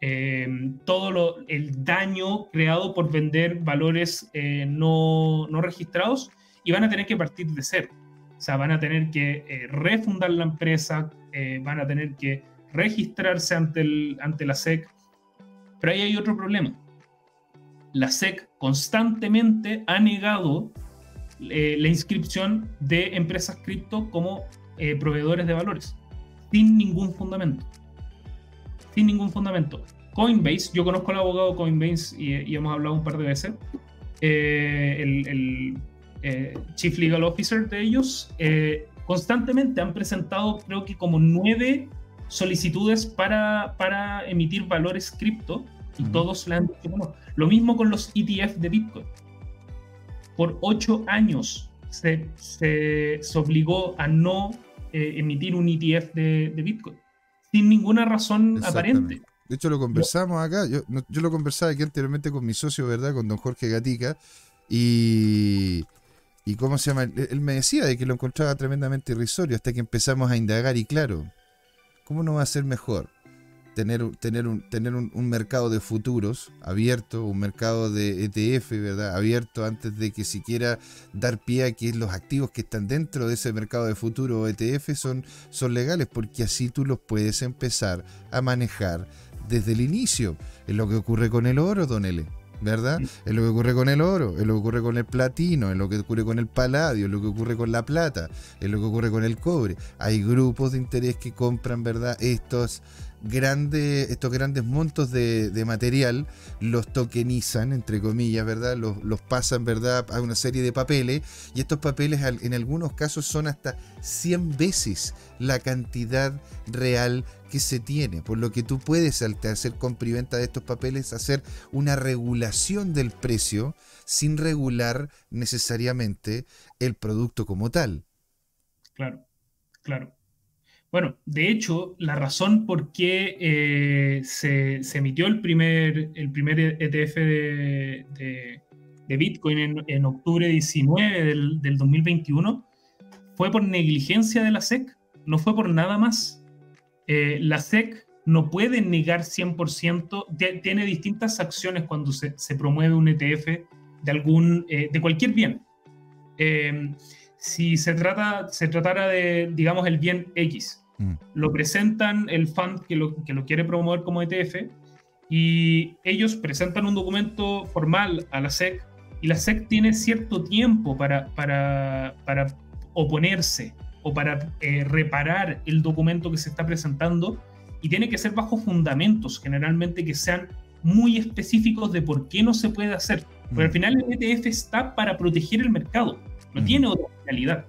eh, todo lo- el daño creado por vender valores no, no registrados y van a tener que partir de cero. O sea, van a tener que eh, refundar la empresa, eh, van a tener que registrarse ante, el, ante la SEC. Pero ahí hay otro problema. La SEC constantemente ha negado eh, la inscripción de empresas cripto como eh, proveedores de valores, sin ningún fundamento. Sin ningún fundamento. Coinbase, yo conozco al abogado Coinbase y, y hemos hablado un par de veces. eh, el, el, eh, Chief Legal Officer de ellos, eh, constantemente han presentado, creo que como nueve solicitudes para, para emitir valores cripto y todos le han dicho. Lo mismo con los ETF de Bitcoin. Por ocho años se, se, se obligó a no eh, emitir un ETF de, de Bitcoin, sin ninguna razón aparente. De hecho, lo conversamos acá. Yo, no- yo lo conversaba aquí anteriormente con mi socio, ¿verdad? Con don Jorge Gatica. Y. ¿Y cómo se llama? Él, me decía de que lo encontraba tremendamente irrisorio hasta que empezamos a indagar. Y claro, ¿cómo no va a ser mejor tener, tener, un, tener un, mercado de futuros abierto, un mercado de ETF, ¿verdad? Abierto antes de que siquiera dar pie a que los activos que están dentro de ese mercado de futuro o ETF son, son legales, porque así tú los puedes empezar a manejar desde el inicio. Es lo que ocurre con el oro, Don L. ¿Verdad? Sí. Es lo que ocurre con el oro, es lo que ocurre con el platino, es lo que ocurre con el paladio, es lo que ocurre con la plata, es lo que ocurre con el cobre. Hay grupos de interés que compran, ¿verdad? Estos grandes, estos grandes montos de, de material, los tokenizan, entre comillas, ¿verdad? Los, los pasan, ¿verdad? A una serie de papeles y estos papeles en algunos casos son hasta 100 veces la cantidad real que se tiene, por lo que tú puedes al hacer compra y venta de estos papeles hacer una regulación del precio sin regular necesariamente el producto como tal. Claro, claro. Bueno, de hecho, la razón por qué eh, se, emitió el primer, el primer ETF de, de- de Bitcoin en, octubre 19 del, del 2021 fue por negligencia de la SEC, no fue por nada más. Eh, la SEC no puede negar 100%, tiene distintas acciones cuando se, se, promueve un ETF de, algún, eh, de cualquier bien. Eh, si se, trata, se tratara de, digamos, el bien X, mm. lo presentan el fund que lo, que lo quiere promover como ETF y ellos presentan un documento formal a la SEC y la SEC tiene cierto tiempo para, para, para oponerse o para eh, reparar el documento que se está presentando y tiene que ser bajo fundamentos, generalmente que sean muy específicos de por qué no se puede hacer. Porque al mm. final el ETF está para proteger el mercado, no tiene otra finalidad.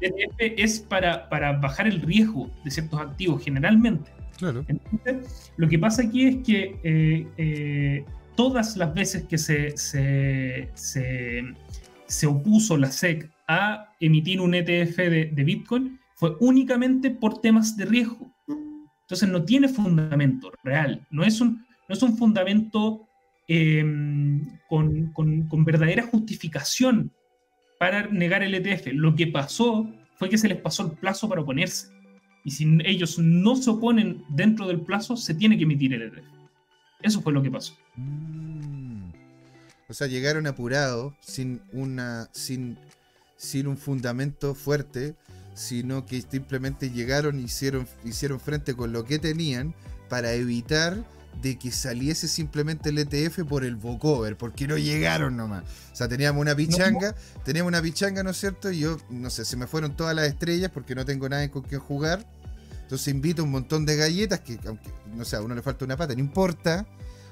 El ETF es para, para bajar el riesgo de ciertos activos, generalmente. Claro. Entonces, lo que pasa aquí es que eh, eh, todas las veces que se, se, se, se opuso la SEC a emitir un ETF de, Bitcoin fue únicamente por temas de riesgo. Entonces no tiene fundamento real, no es un, no es un fundamento em, con, con, verdadera justificación para negar el ETF. Lo que pasó fue que se les pasó el plazo para oponerse. Y si ellos no se oponen dentro del plazo, se tiene que emitir el ETF. Eso fue lo que pasó. Mm. O sea, llegaron apurados, sin una. sin sin un fundamento fuerte, sino que simplemente llegaron y hicieron, hicieron frente con lo que tenían para evitar de que saliese simplemente el ETF por el vocover, porque no llegaron nomás. O sea, teníamos una pichanga, teníamos una pichanga, ¿no es cierto? Y yo, no sé, se me fueron todas las estrellas porque no tengo nadie con quien jugar. Entonces invito un montón de galletas que, aunque, no sé, a uno le falta una pata, no importa.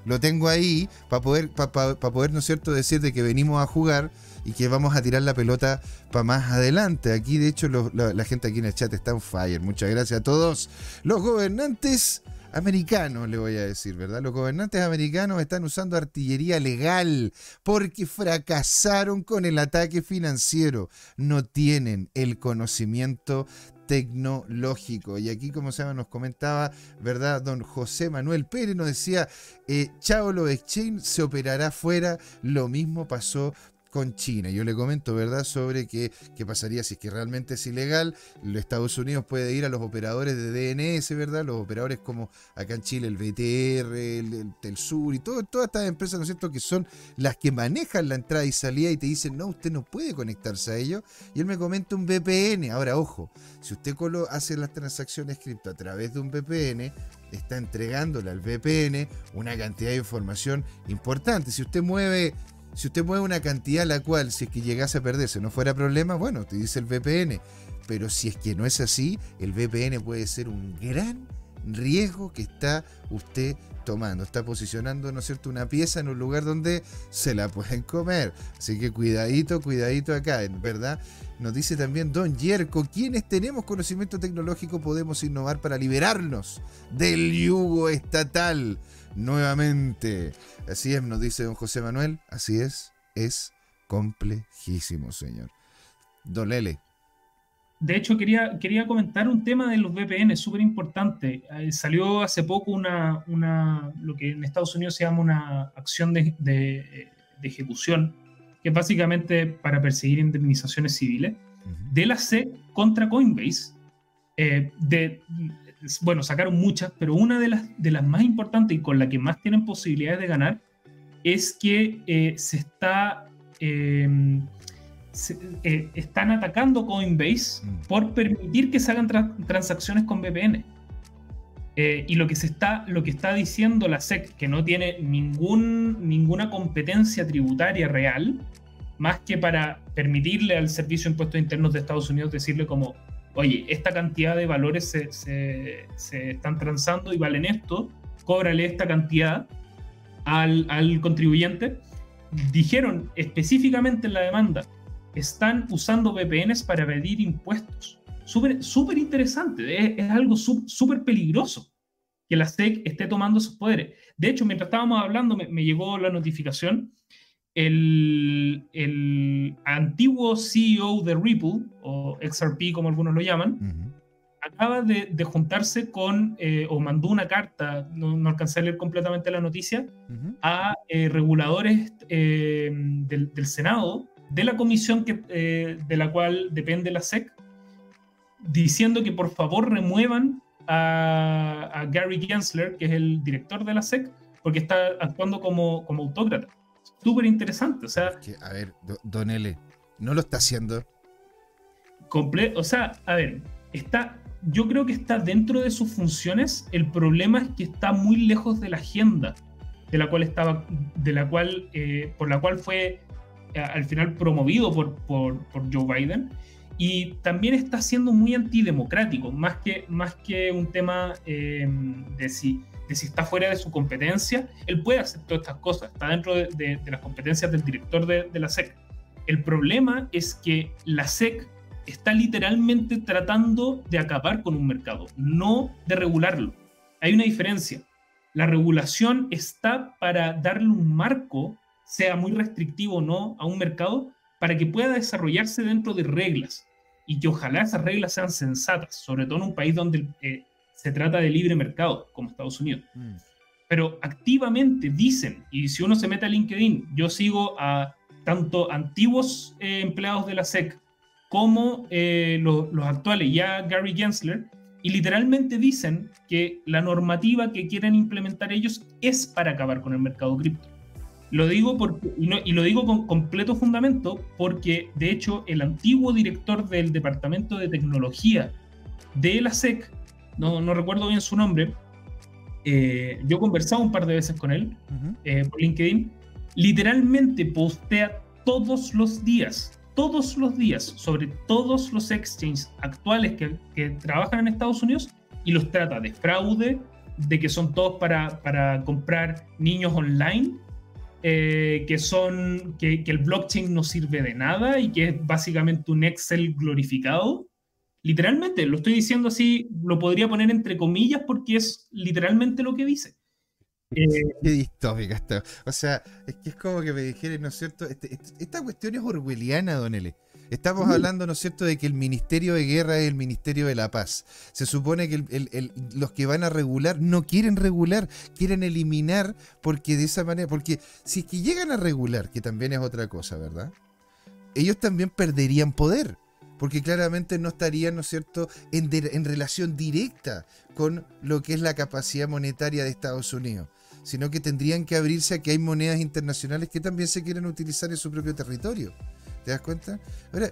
Lo tengo ahí para poder, para poder, ¿no es cierto?, decir de que venimos a jugar y que vamos a tirar la pelota para más adelante. Aquí, de hecho, la, gente aquí en el chat está on fire. Muchas gracias a todos. Los gobernantes americanos, le voy a decir, ¿verdad? Los gobernantes americanos están usando artillería legal porque fracasaron con el ataque financiero. No tienen el conocimiento tecnológico. Y aquí, como se nos comentaba, ¿verdad? Don José Manuel Pérez nos decía, eh, chao, lo exchange se operará fuera. Lo mismo pasó con China. Yo le comento, ¿verdad?, sobre qué, qué pasaría si es que realmente es ilegal. Los Estados Unidos puede ir a los operadores de DNS, ¿verdad? Los operadores como acá en Chile el BTR, el, Telsur y todas estas empresas, ¿no es cierto?, que son las que manejan la entrada y salida y te dicen, no, usted no puede conectarse a ellos. Y él me comenta un VPN. Ahora, ojo, si usted hace las transacciones cripto a través de un VPN, está entregándole al VPN una cantidad de información importante. Si usted mueve si usted mueve una cantidad la cual, si es que llegase a perderse, no fuera problema, bueno, te dice el VPN. Pero si es que no es así, el VPN puede ser un gran riesgo que está usted tomando. Está posicionando, ¿no es cierto?, una pieza en un lugar donde se la pueden comer. Así que cuidadito, cuidadito acá, ¿verdad? Nos dice también Don Yerko, quienes tenemos conocimiento tecnológico podemos innovar para liberarnos del yugo estatal nuevamente. Así es, nos dice don José Manuel. Así es, es complejísimo, señor. Don Lele. De hecho, quería, quería comentar un tema de los VPN, súper importante. Eh, salió hace poco una, una, lo que en Estados Unidos se llama una acción de, de, ejecución, que es básicamente para perseguir indemnizaciones civiles, de la SEC contra Coinbase, eh, de, bueno, sacaron muchas, pero una de las, de las más importantes y con la que más tienen posibilidades de ganar es que eh, se está... Em, eh, están atacando Coinbase mm. por permitir que se hagan transacciones con VPN. Eh, y lo que, se está, lo que está diciendo la SEC, que no tiene ningún, ninguna competencia tributaria real, más que para permitirle al Servicio de Impuestos Internos de Estados Unidos decirle como, oye, esta cantidad de valores se, están transando y valen esto, cóbrale esta cantidad al, contribuyente. Dijeron específicamente en la demanda, están usando VPNs para pedir impuestos. Súper interesante, es, algo súper peligroso que la SEC esté tomando esos poderes. De hecho, mientras estábamos hablando, me llegó la notificación el, antiguo CEO de Ripple, o XRP como algunos lo llaman, acaba de, juntarse con, eh, o mandó una carta, no, no, alcancé a leer completamente la noticia, a eh, reguladores eh, del, Senado, de la comisión que, de la cual depende la SEC, diciendo que por favor remuevan a, Gary Gensler, que es el director de la SEC, porque está actuando como, como autócrata. Súper interesante, o sea... a ver, Don L, ¿no lo está haciendo? Comple o sea, a ver, está yo creo que está dentro de sus funciones. El problema es que está muy lejos de la agenda de la cual estaba, de la cual, eh, por la cual fue eh, al final promovido por, por, Joe Biden. Y también está siendo muy antidemocrático, más que, más que un tema em, de, si, de si está fuera de su competencia. Él puede hacer todas estas cosas, está dentro de, de, las competencias del director de, de la SEC. El problema es que la SEC está literalmente tratando de acabar con un mercado, no de regularlo. Hay una diferencia. La regulación está para darle un marco, sea muy restrictivo o no, a un mercado para que pueda desarrollarse dentro de reglas y que ojalá esas reglas sean sensatas, sobre todo en un país donde eh, se trata de libre mercado, como Estados Unidos. Mm. Pero activamente dicen, y si uno se mete a LinkedIn, yo sigo a tanto antiguos eh, empleados de la SEC como eh, los actuales, ya Gary Gensler, y literalmente dicen que la normativa que quieren implementar ellos es para acabar con el mercado cripto. Lo digo porque, y, lo digo con completo fundamento porque, de hecho, el antiguo director del Departamento de Tecnología de la SEC, no, no recuerdo bien su nombre, eh, yo he conversado un par de veces con él eh, por LinkedIn, literalmente postea todos los días todos los días sobre todos los exchanges actuales que, trabajan en Estados Unidos y los trata de fraude, de que son todos para, para comprar niños online, eh, que son que, el blockchain no sirve de nada y que es básicamente un Excel glorificado. Literalmente, lo estoy diciendo así, lo podría poner entre comillas porque es literalmente lo que dice. Eh, Qué distópica esto. O sea, es que es como que me dijeran, ¿no es cierto? Este, este, esta cuestión es orwelliana, Don L. Estamos hablando, ¿no es cierto?, de que el Ministerio de Guerra es el Ministerio de la Paz. Se supone que los que van a regular no quieren regular, quieren eliminar, porque de esa manera, porque si es que llegan a regular, que también es otra cosa, ¿verdad? Ellos también perderían poder porque claramente no estarían, ¿no es cierto?, en, relación directa con lo que es la capacidad monetaria de Estados Unidos sino que tendrían que abrirse a que hay monedas internacionales que también se quieren utilizar en su propio territorio. ¿Te das cuenta? Ahora,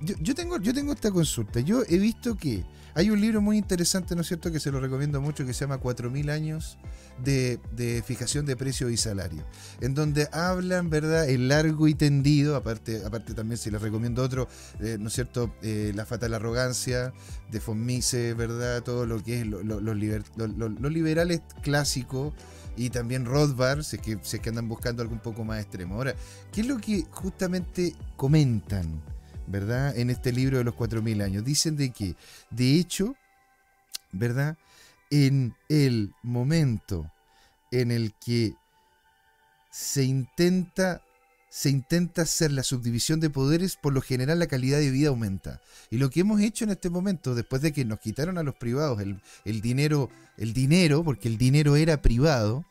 yo, tengo, yo tengo esta consulta. Yo he visto que hay un libro muy interesante, ¿no es cierto?, que se lo recomiendo mucho, que se llama 4.000 años de, fijación de precios y salario, en donde hablan, ¿verdad?, el largo y tendido, aparte, aparte también si les recomiendo otro, eh, ¿no es cierto?, eh, La fatal arrogancia de Fonmise, ¿verdad?, todo lo que es los lo, liberales clásicos y también Rothbard, si es, que, si que andan buscando algo un poco más extremo. Ahora, ¿qué es lo que justamente comentan, verdad, en este libro de los 4.000 años? Dicen de que, de hecho, ¿verdad? En el momento en el que se intenta se intenta hacer la subdivisión de poderes, por lo general la calidad de vida aumenta. Y lo que hemos hecho en este momento, después de que nos quitaron a los privados el, dinero, el dinero, porque el dinero era privado,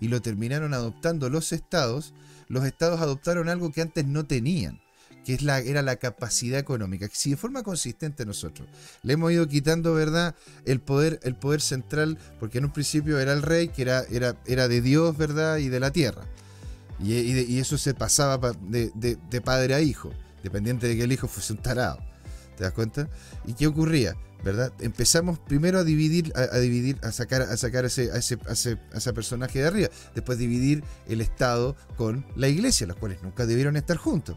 y lo terminaron adoptando los estados, los estados adoptaron algo que antes no tenían, que es la, era la capacidad económica. Si de forma consistente nosotros le hemos ido quitando, ¿verdad?, el poder, el poder central, porque en un principio era el rey, que era, era, era de Dios, ¿verdad?, y de la tierra. Y, eso se pasaba de, padre a hijo, dependiente de que el hijo fuese un tarado. ¿Te das cuenta? ¿Y qué ocurría? ¿Verdad? Empezamos primero a dividir, a, dividir, a sacar, a sacar ese, a, ese, a, ese, personaje de arriba. Después dividir el Estado con la iglesia, los cuales nunca debieron estar juntos.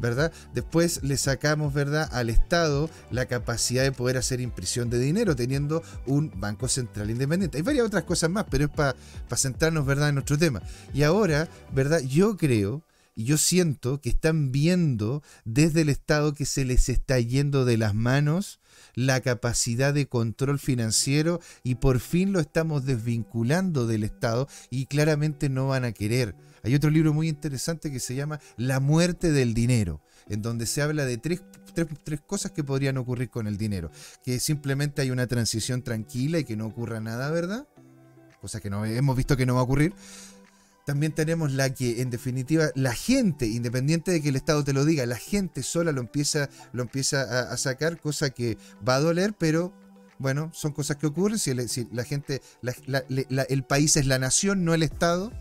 ¿Verdad? Después le sacamos, ¿verdad?, al Estado la capacidad de poder hacer impresión de dinero teniendo un banco central independiente. Hay varias otras cosas más, pero es para centrarnos, ¿verdad?, en nuestro tema. Y ahora, ¿verdad?, yo creo y yo siento que están viendo desde el Estado que se les está yendo de las manos la capacidad de control financiero y por fin lo estamos desvinculando del Estado y claramente no van a querer hay otro libro muy interesante que se llama La muerte del dinero, en donde se habla de tres, tres, cosas que podrían ocurrir con el dinero. Que simplemente hay una transición tranquila y que no ocurra nada, ¿verdad? Cosa que no hemos visto que no va a ocurrir. También tenemos la que, en definitiva, la gente, independiente de que el Estado te lo diga, la gente sola lo empieza, lo empieza a, sacar, cosa que va a doler, pero bueno, son cosas que ocurren. Si, la gente, el país es la nación, no el Estado,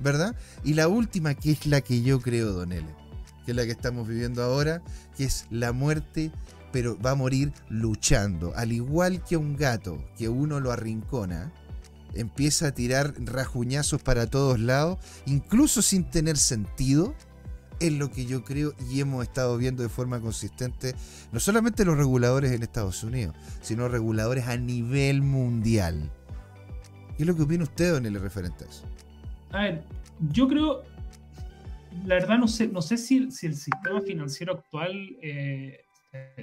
¿verdad? Y la última, que es la que yo creo, Don L que es la que estamos viviendo ahora, que es la muerte, pero va a morir luchando. Al igual que un gato, que uno lo arrincona, empieza a tirar rajuñazos para todos lados, incluso sin tener sentido, es lo que yo creo y hemos estado viendo de forma consistente, no solamente los reguladores en Estados Unidos, sino reguladores a nivel mundial. ¿Qué es lo que opina usted, en el referente a eso? A ver, yo creo, la verdad no sé, no sé si, el sistema financiero actual eh,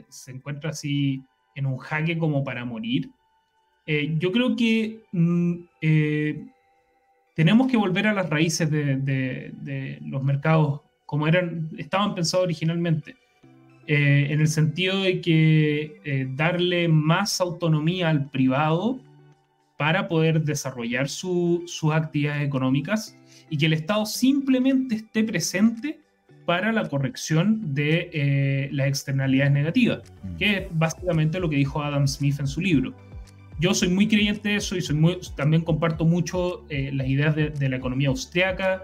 se encuentra así en un jaque como para morir. Eh, yo creo que mm, eh, tenemos que volver a las raíces de, los mercados como eran, estaban pensados originalmente. en el sentido de que darle más autonomía al privado para poder desarrollar sus actividades económicas y que el Estado simplemente esté presente para la corrección de eh, las externalidades negativas, mm. que es básicamente lo que dijo Adam Smith en su libro. Yo soy muy creyente de eso y soy muy, también comparto mucho eh, las ideas de, la economía austriaca,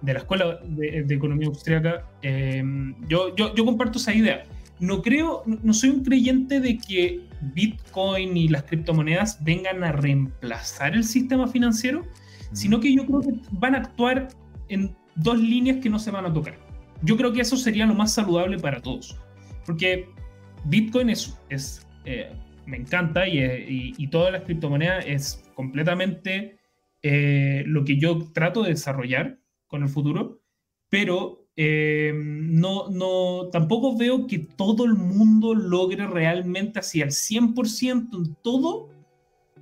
de la escuela de, economía austriaca. Em, yo, yo, yo, comparto esa idea. No creo, no soy un creyente de que Bitcoin y las criptomonedas vengan a reemplazar el sistema financiero, sino que yo creo que van a actuar en dos líneas que no se van a tocar. Yo creo que eso sería lo más saludable para todos, porque Bitcoin es, es eh, me encanta y, y, todas las criptomonedas es completamente eh, lo que yo trato de desarrollar con el futuro, pero eh, no, no, tampoco veo que todo el mundo logre realmente así al 100% en todo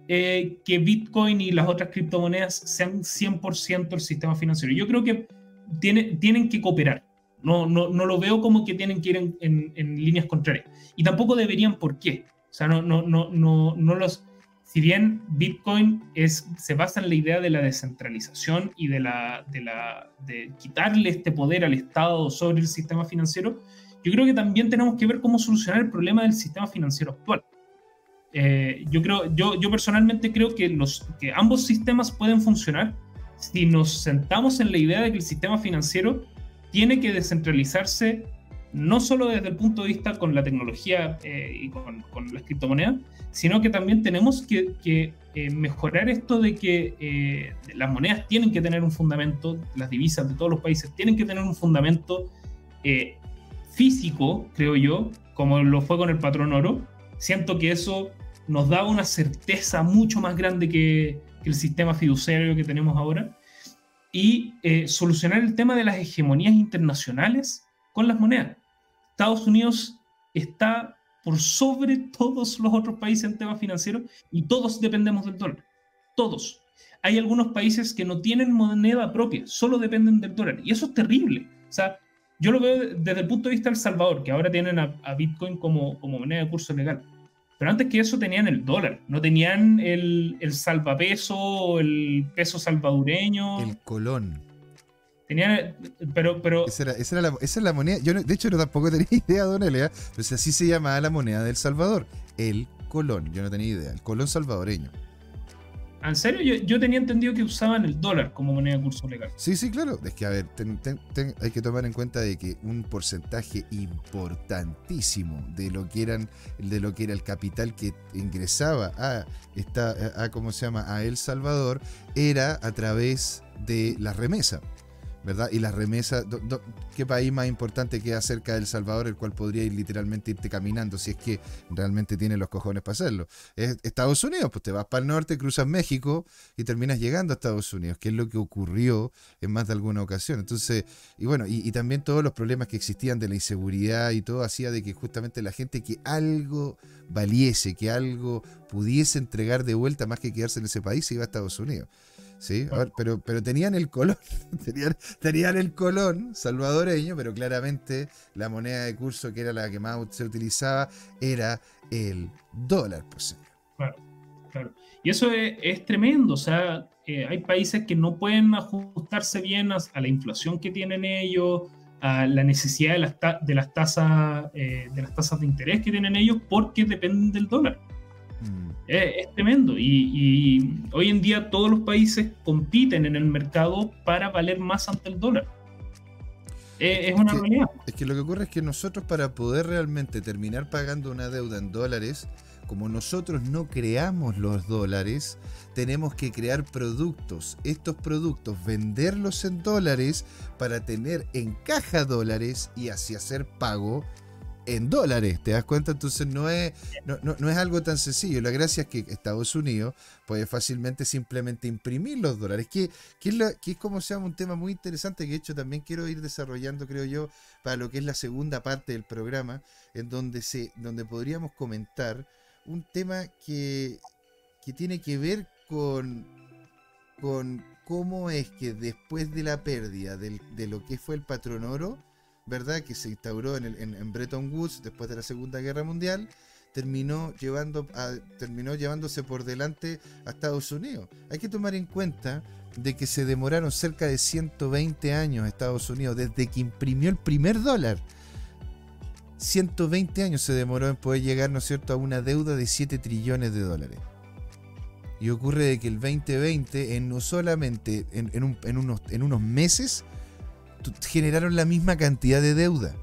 eh, que Bitcoin y las otras criptomonedas sean 100% el sistema financiero. Yo creo que tiene, tienen que cooperar. No, no, no, lo veo como que tienen que ir en, en, líneas contrarias. Y tampoco deberían, ¿por qué? O sea, no, no, no, no, no los... Si bien Bitcoin se basa en la idea de la descentralización y de, quitarle este poder al Estado sobre el sistema financiero, yo creo que también tenemos que ver cómo solucionar el problema del sistema financiero actual. Eh, yo, personalmente creo que ambos sistemas pueden funcionar si nos sentamos en la idea de que el sistema financiero tiene que descentralizarse no solo desde el punto de vista con la tecnología eh, y con, con, las criptomonedas, sino que también tenemos que, que eh, mejorar esto de que las monedas tienen que tener un fundamento, las divisas de todos los países tienen que tener un fundamento físico, creo yo, como lo fue con el patrón oro. Siento que eso nos da una certeza mucho más grande que, el sistema fiduciario que tenemos ahora, y eh, solucionar el tema de las hegemonías internacionales con las monedas. Estados Unidos está por sobre todos los otros países en temas financieros y todos dependemos del dólar. Todos. Hay algunos países que no tienen moneda propia, solo dependen del dólar. Y eso es terrible. O sea, yo lo veo desde el punto de vista del Salvador, que ahora tienen a, a Bitcoin como, como moneda de curso legal. Pero antes que eso tenían el dólar, no tenían el, el salvapeso, el peso salvadoreño. El colón. Tenían, pero, pero... Esa, era, esa, era la, esa es la moneda, yo de hecho no tampoco tenía idea, Don Elia, pero así se llamaba la moneda del Salvador, el colón, yo no tenía idea, el colón salvadoreño. ¿En serio? Yo, tenía entendido que usaban el dólar como moneda de curso legal. Sí, sí, claro. Es que, a ver, hay que tomar en cuenta de que un porcentaje importantísimo de lo que eran, de lo que era el capital que ingresaba a esta, a, ¿cómo se llama? a El Salvador, era a través de la remesa. ¿Verdad? Y las remesas, ¿qué país más importante queda cerca de El Salvador, el cual podría ir literalmente irte caminando si es que realmente tiene los cojones para hacerlo? Es Estados Unidos, pues te vas para el norte, cruzas México y terminas llegando a Estados Unidos, que es lo que ocurrió en más de alguna ocasión. Entonces, y bueno, y, también todos los problemas que existían de la inseguridad y todo hacía de que justamente la gente que algo valiese, que algo pudiese entregar de vuelta más que quedarse en ese país, se iba a Estados Unidos. ¿Sí? pero, pero tenían el colón, tenían, tenían, el colón salvadoreño, pero claramente la moneda de curso que era la que más se utilizaba era el dólar, pues Claro, claro. Y eso es, tremendo, o sea, eh, hay países que no pueden ajustarse bien a, la inflación que tienen ellos, a la necesidad de las, de las tasas eh, de las tasas de interés que tienen ellos porque dependen del dólar. Mm. Es, tremendo y, hoy en día todos los países compiten en el mercado para valer más ante el dólar. Es, una realidad. Es que lo que ocurre es que nosotros para poder realmente terminar pagando una deuda en dólares, como nosotros no creamos los dólares, tenemos que crear productos. Estos productos, venderlos en dólares para tener en caja dólares y así hacer pago en dólares, ¿te das cuenta? Entonces no es, no, es algo tan sencillo. La gracia es que Estados Unidos puede fácilmente simplemente imprimir los dólares, que, que, es, que es como se llama un tema muy interesante que de hecho también quiero ir desarrollando, creo yo, para lo que es la segunda parte del programa, en donde, se, donde podríamos comentar un tema que, que tiene que ver con, con cómo es que después de la pérdida de lo que fue el patrón oro, ¿verdad? Que se instauró en, en, Bretton Woods después de la Segunda Guerra Mundial, terminó, llevando terminó llevándose por delante a Estados Unidos. Hay que tomar en cuenta de que se demoraron cerca de 120 años Estados Unidos desde que imprimió el primer dólar. 120 años se demoró en poder llegar, ¿no es cierto?, a una deuda de 7 trillones de dólares. Y ocurre de que el 2020, en no solamente en, unos, en unos meses, generaron la misma cantidad de deuda.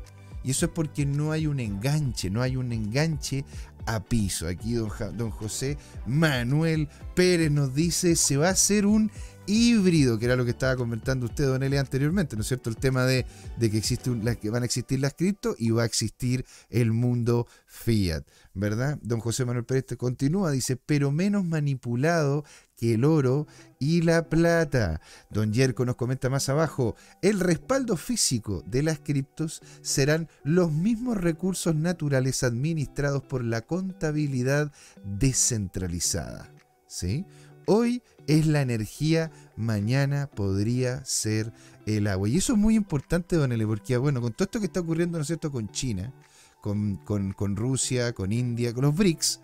Y eso es porque no hay un enganche, no hay un enganche a piso. Aquí don, José Manuel Pérez nos dice, se va a hacer un híbrido, que era lo que estaba comentando usted, Don L, anteriormente, ¿no es cierto? El tema de, que, existe que van a existir las cripto y va a existir el mundo fiat, ¿verdad? Don José Manuel Pérez continúa, dice, pero menos manipulado que el oro y la plata. Don Yerko nos comenta más abajo, el respaldo físico de las criptos serán los mismos recursos naturales administrados por la contabilidad descentralizada. ¿Sí? Hoy es la energía, mañana podría ser el agua. Y eso es muy importante, Don Ele, porque bueno, con todo esto que está ocurriendo, ¿no es cierto?, con China, con, con Rusia, con India, con los BRICS,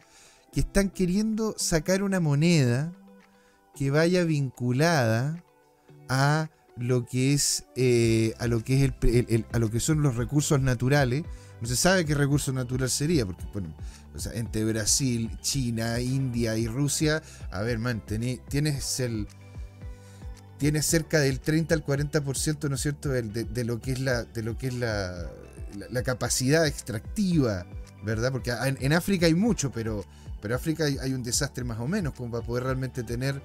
que están queriendo sacar una moneda que vaya vinculada a lo que es eh, a lo que es el, a lo que son los recursos naturales. No se sabe qué recurso natural sería porque bueno entre Brasil China India y Rusia a ver man tienes el tienes cerca del 30 al 40% no es cierto de, lo que es la de lo que es la, la, capacidad extractiva verdad porque en, África hay mucho pero pero África hay, un desastre más o menos como para poder realmente tener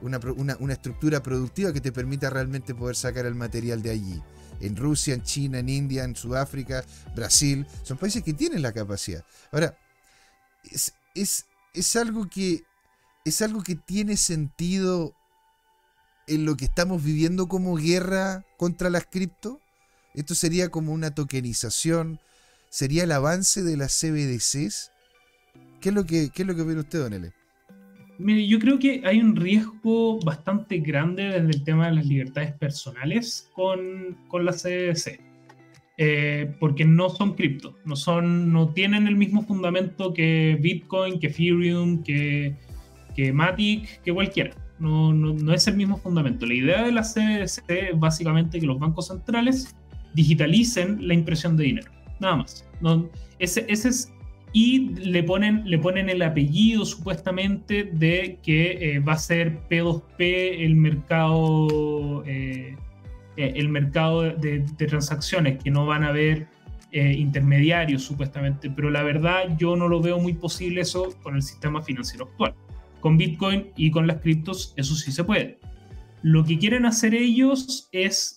una, estructura productiva que te permita realmente poder sacar el material de allí. En Rusia, en China, en India, en Sudáfrica, Brasil, son países que tienen la capacidad. Ahora, es, es, algo que es algo que tiene sentido en lo que estamos viviendo como guerra contra las cripto. Esto sería como una tokenización, sería el avance de las CBDCs. ¿Qué es lo que, qué es lo que ve usted, Don L? Mire, yo creo que hay un riesgo bastante grande desde el tema de las libertades personales con, con la CDC. Eh, porque no son cripto, no, son, no tienen el mismo fundamento que Bitcoin, que Ethereum, que, que Matic, que cualquiera. No, no, no, es el mismo fundamento. La idea de la CDC es básicamente que los bancos centrales digitalicen la impresión de dinero. Nada más. Ese, ese es y le ponen, le ponen el apellido supuestamente de que eh, va a ser P2P el mercado, eh, eh, el mercado de, transacciones, que no van a haber intermediarios supuestamente, pero la verdad yo no lo veo muy posible eso con el sistema financiero actual. Con Bitcoin y con las criptos eso sí se puede. Lo que quieren hacer ellos es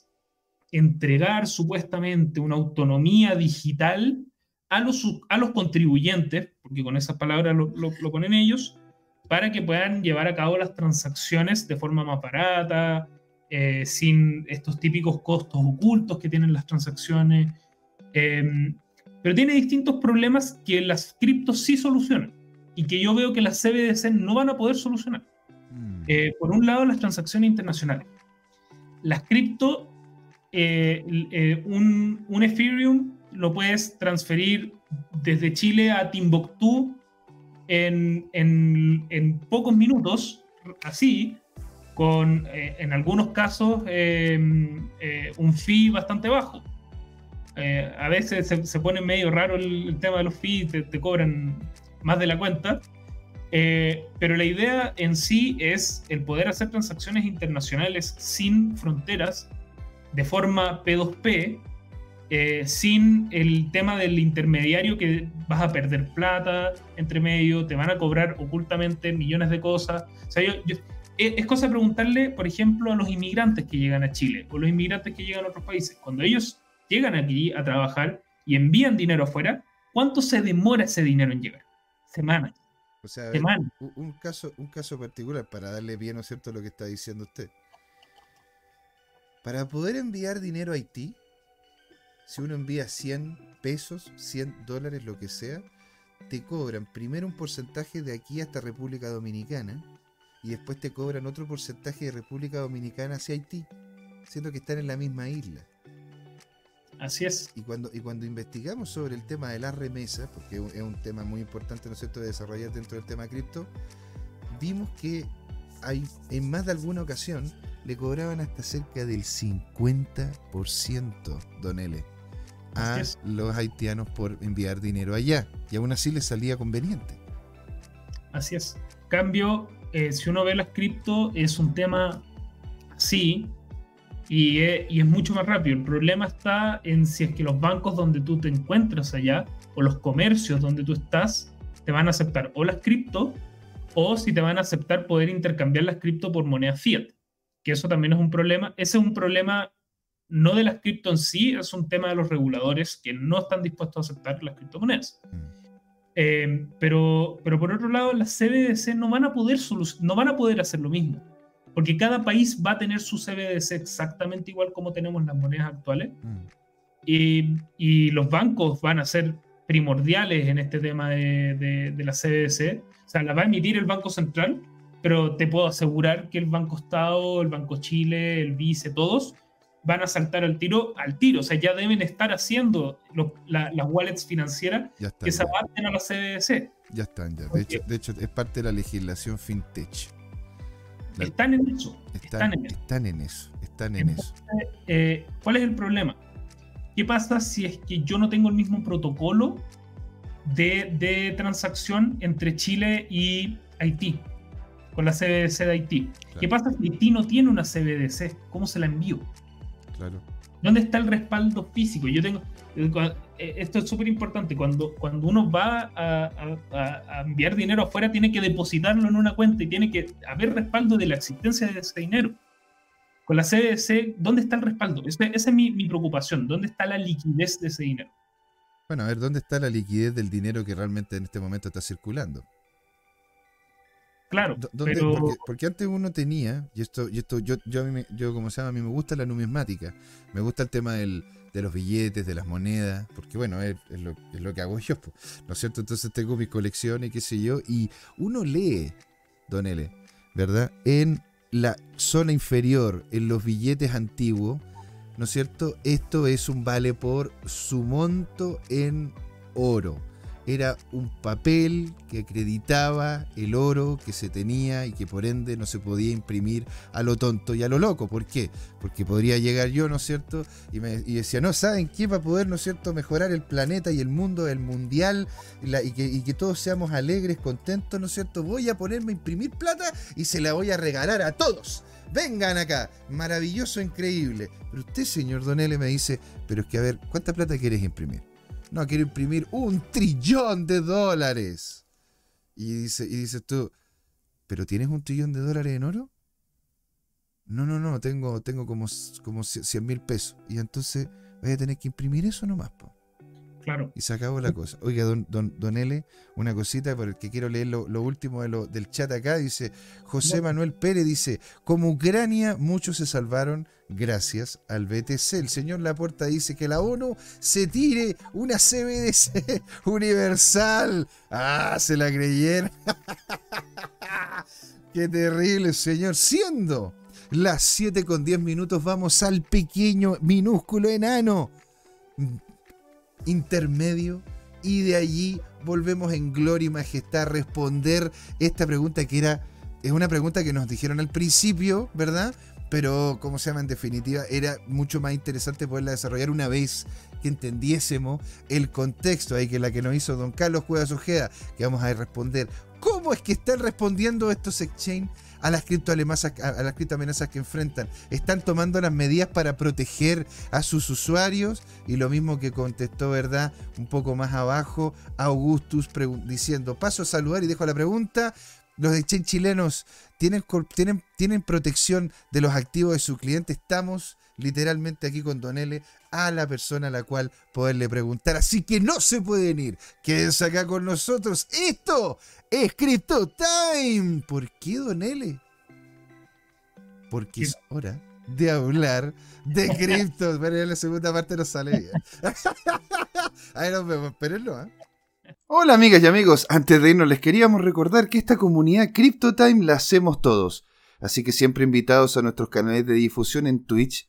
entregar supuestamente una autonomía digital a los, a los contribuyentes, porque con esas palabras lo, lo, ponen ellos, para que puedan llevar a cabo las transacciones de forma más barata, eh, sin estos típicos costos ocultos que tienen las transacciones. Em, pero tiene distintos problemas que las criptos sí solucionan y que yo veo que las CBDC no van a poder solucionar. Mm. Eh, por un lado, las transacciones internacionales. Las cripto, eh, eh, un, un, Ethereum lo puedes transferir desde Chile a Timbuktu en, en, en pocos minutos, así, con en algunos casos un fee bastante bajo. a veces se, se, pone medio raro el, tema de los fees, te, te cobran más de la cuenta, eh, pero la idea en sí es el poder hacer transacciones internacionales sin fronteras, de forma P2P, eh, sin el tema del intermediario que vas a perder plata entre medio, te van a cobrar ocultamente millones de cosas. O sea, yo, es cosa de preguntarle, por ejemplo, a los inmigrantes que llegan a Chile o los inmigrantes que llegan a otros países. Cuando ellos llegan aquí a trabajar y envían dinero afuera, ¿cuánto se demora ese dinero en llegar? Semanas o sea, un, caso, un caso particular para darle bien, ¿no es cierto?, lo que está diciendo usted. Para poder enviar dinero a Haití, si uno envía 100 pesos, 100 dólares, lo que sea, te cobran primero un porcentaje de aquí hasta República Dominicana y después te cobran otro porcentaje de República Dominicana hacia Haití, siendo que están en la misma isla. Así es. Y cuando, y cuando investigamos sobre el tema de las remesas, porque es un tema muy importante, ¿no es cierto?, de desarrollar dentro del tema cripto, vimos que hay, en más de alguna ocasión le cobraban hasta cerca del 50%, don L, a los haitianos por enviar dinero allá. Y aún así les salía conveniente. Así es. Cambio, eh, si uno ve las cripto, es un tema, sí, y es, mucho más rápido. El problema está en si es que los bancos donde tú te encuentras allá o los comercios donde tú estás te van a aceptar o las cripto o si te van a aceptar poder intercambiar las cripto por moneda fiat, que eso también es un problema. Ese es un problema no de las cripto en sí, es un tema de los reguladores que no están dispuestos a aceptar las criptomonedas. Mm. Eh, pero, pero por otro lado, las CBDC no van a poder, no van a poder hacer lo mismo porque cada país va a tener su CBDC exactamente igual como tenemos las monedas actuales. Mm. Y, los bancos van a ser primordiales en este tema de, la CBDC. O sea, la va a emitir el Banco Central, pero te puedo asegurar que el Banco Estado, el Banco Chile, el Vice, todos van a saltar al tiro, al tiro. O sea, ya deben estar haciendo las wallets financieras que se adapten a la CBDC. Ya están, ya. De hecho, de hecho, es parte de la legislación fintech. Están en eso. Están, en, eso. Están en eso. Eh, ¿Cuál es el problema? ¿Qué pasa si es que yo no tengo el mismo protocolo de, transacción entre Chile y Haití? Con la CBDC de Haití. ¿Qué pasa si Haití no tiene una CBDC? ¿Cómo se la envío? Claro. ¿Dónde está el respaldo físico? Yo tengo. Eh, esto es súper importante. Cuando, cuando uno va a, enviar dinero afuera, tiene que depositarlo en una cuenta y tiene que haber respaldo de la existencia de ese dinero. Con la CDC, ¿dónde está el respaldo? Esa, es mi, mi, preocupación. ¿Dónde está la liquidez de ese dinero? Bueno, a ver, ¿dónde está la liquidez del dinero que realmente en este momento está circulando? Claro, porque, antes uno tenía, y esto, y esto yo, yo, yo, como se llama, a mí me gusta la numismática, me gusta el tema del, de los billetes, de las monedas, porque bueno, es, lo, que hago yo, ¿no es cierto? Entonces tengo mis colecciones, qué sé yo, y uno lee, Don L, ¿verdad? En la zona inferior, en los billetes antiguos, ¿no es cierto? Esto es un vale por su monto en oro era un papel que acreditaba el oro que se tenía y que por ende no se podía imprimir a lo tonto y a lo loco. ¿Por qué? Porque podría llegar yo, ¿no es cierto? Y, me, decía, no, ¿saben qué? Va a poder, ¿no es cierto?, mejorar el planeta y el mundo, el mundial, y, que, y que todos seamos alegres, contentos, ¿no es cierto? Voy a ponerme a imprimir plata y se la voy a regalar a todos. Vengan acá, maravilloso, increíble. Pero usted, señor Donele, me dice, pero es que a ver, ¿cuánta plata quieres imprimir? No, quiero imprimir un trillón de dólares. Y, dice, y dices tú, ¿pero tienes un trillón de dólares en oro? No, no, no, tengo, tengo como, como 100 mil pesos. Y entonces voy a tener que imprimir eso nomás. Po. Y se acabó la cosa. Oiga, don, don, L, una cosita por el que quiero leer lo, último de lo, del chat acá. Dice, José Manuel Pérez dice, como Ucrania, muchos se salvaron gracias al BTC. El señor Laporta dice que la ONU se tire una CBDC universal. Ah, se la creyeron. Qué terrible, señor. Siendo las 7 con 10 minutos, vamos al pequeño, minúsculo enano intermedio y de allí volvemos en gloria y majestad a responder esta pregunta que era, es una pregunta que nos dijeron al principio, ¿verdad? Pero, como se llama en definitiva, era mucho más interesante poderla desarrollar una vez que entendiésemos el contexto ahí que la que nos hizo don Carlos Cuevas Ojeda, que vamos a responder. ¿Cómo es que están respondiendo estos exchange a las criptoamenazas, a las criptoamenazas que enfrentan. Están tomando las medidas para proteger a sus usuarios y lo mismo que contestó, ¿verdad? Un poco más abajo, Augustus diciendo, paso a saludar y dejo la pregunta. Los exchange chilenos tienen, tienen, tienen protección de los activos de sus clientes. Estamos literalmente aquí con Don L a la persona a la cual poderle preguntar. Así que no se pueden ir. Quédense acá con nosotros. Esto es Crypto Time. ¿Por qué, Don L? Porque es hora de hablar de criptos. Pero en la segunda parte no sale bien. Ahí nos vemos. Espérenlo, ¿eh? Hola amigas y amigos, antes de irnos les queríamos recordar que esta comunidad CryptoTime la hacemos todos, así que siempre invitados a nuestros canales de difusión en Twitch,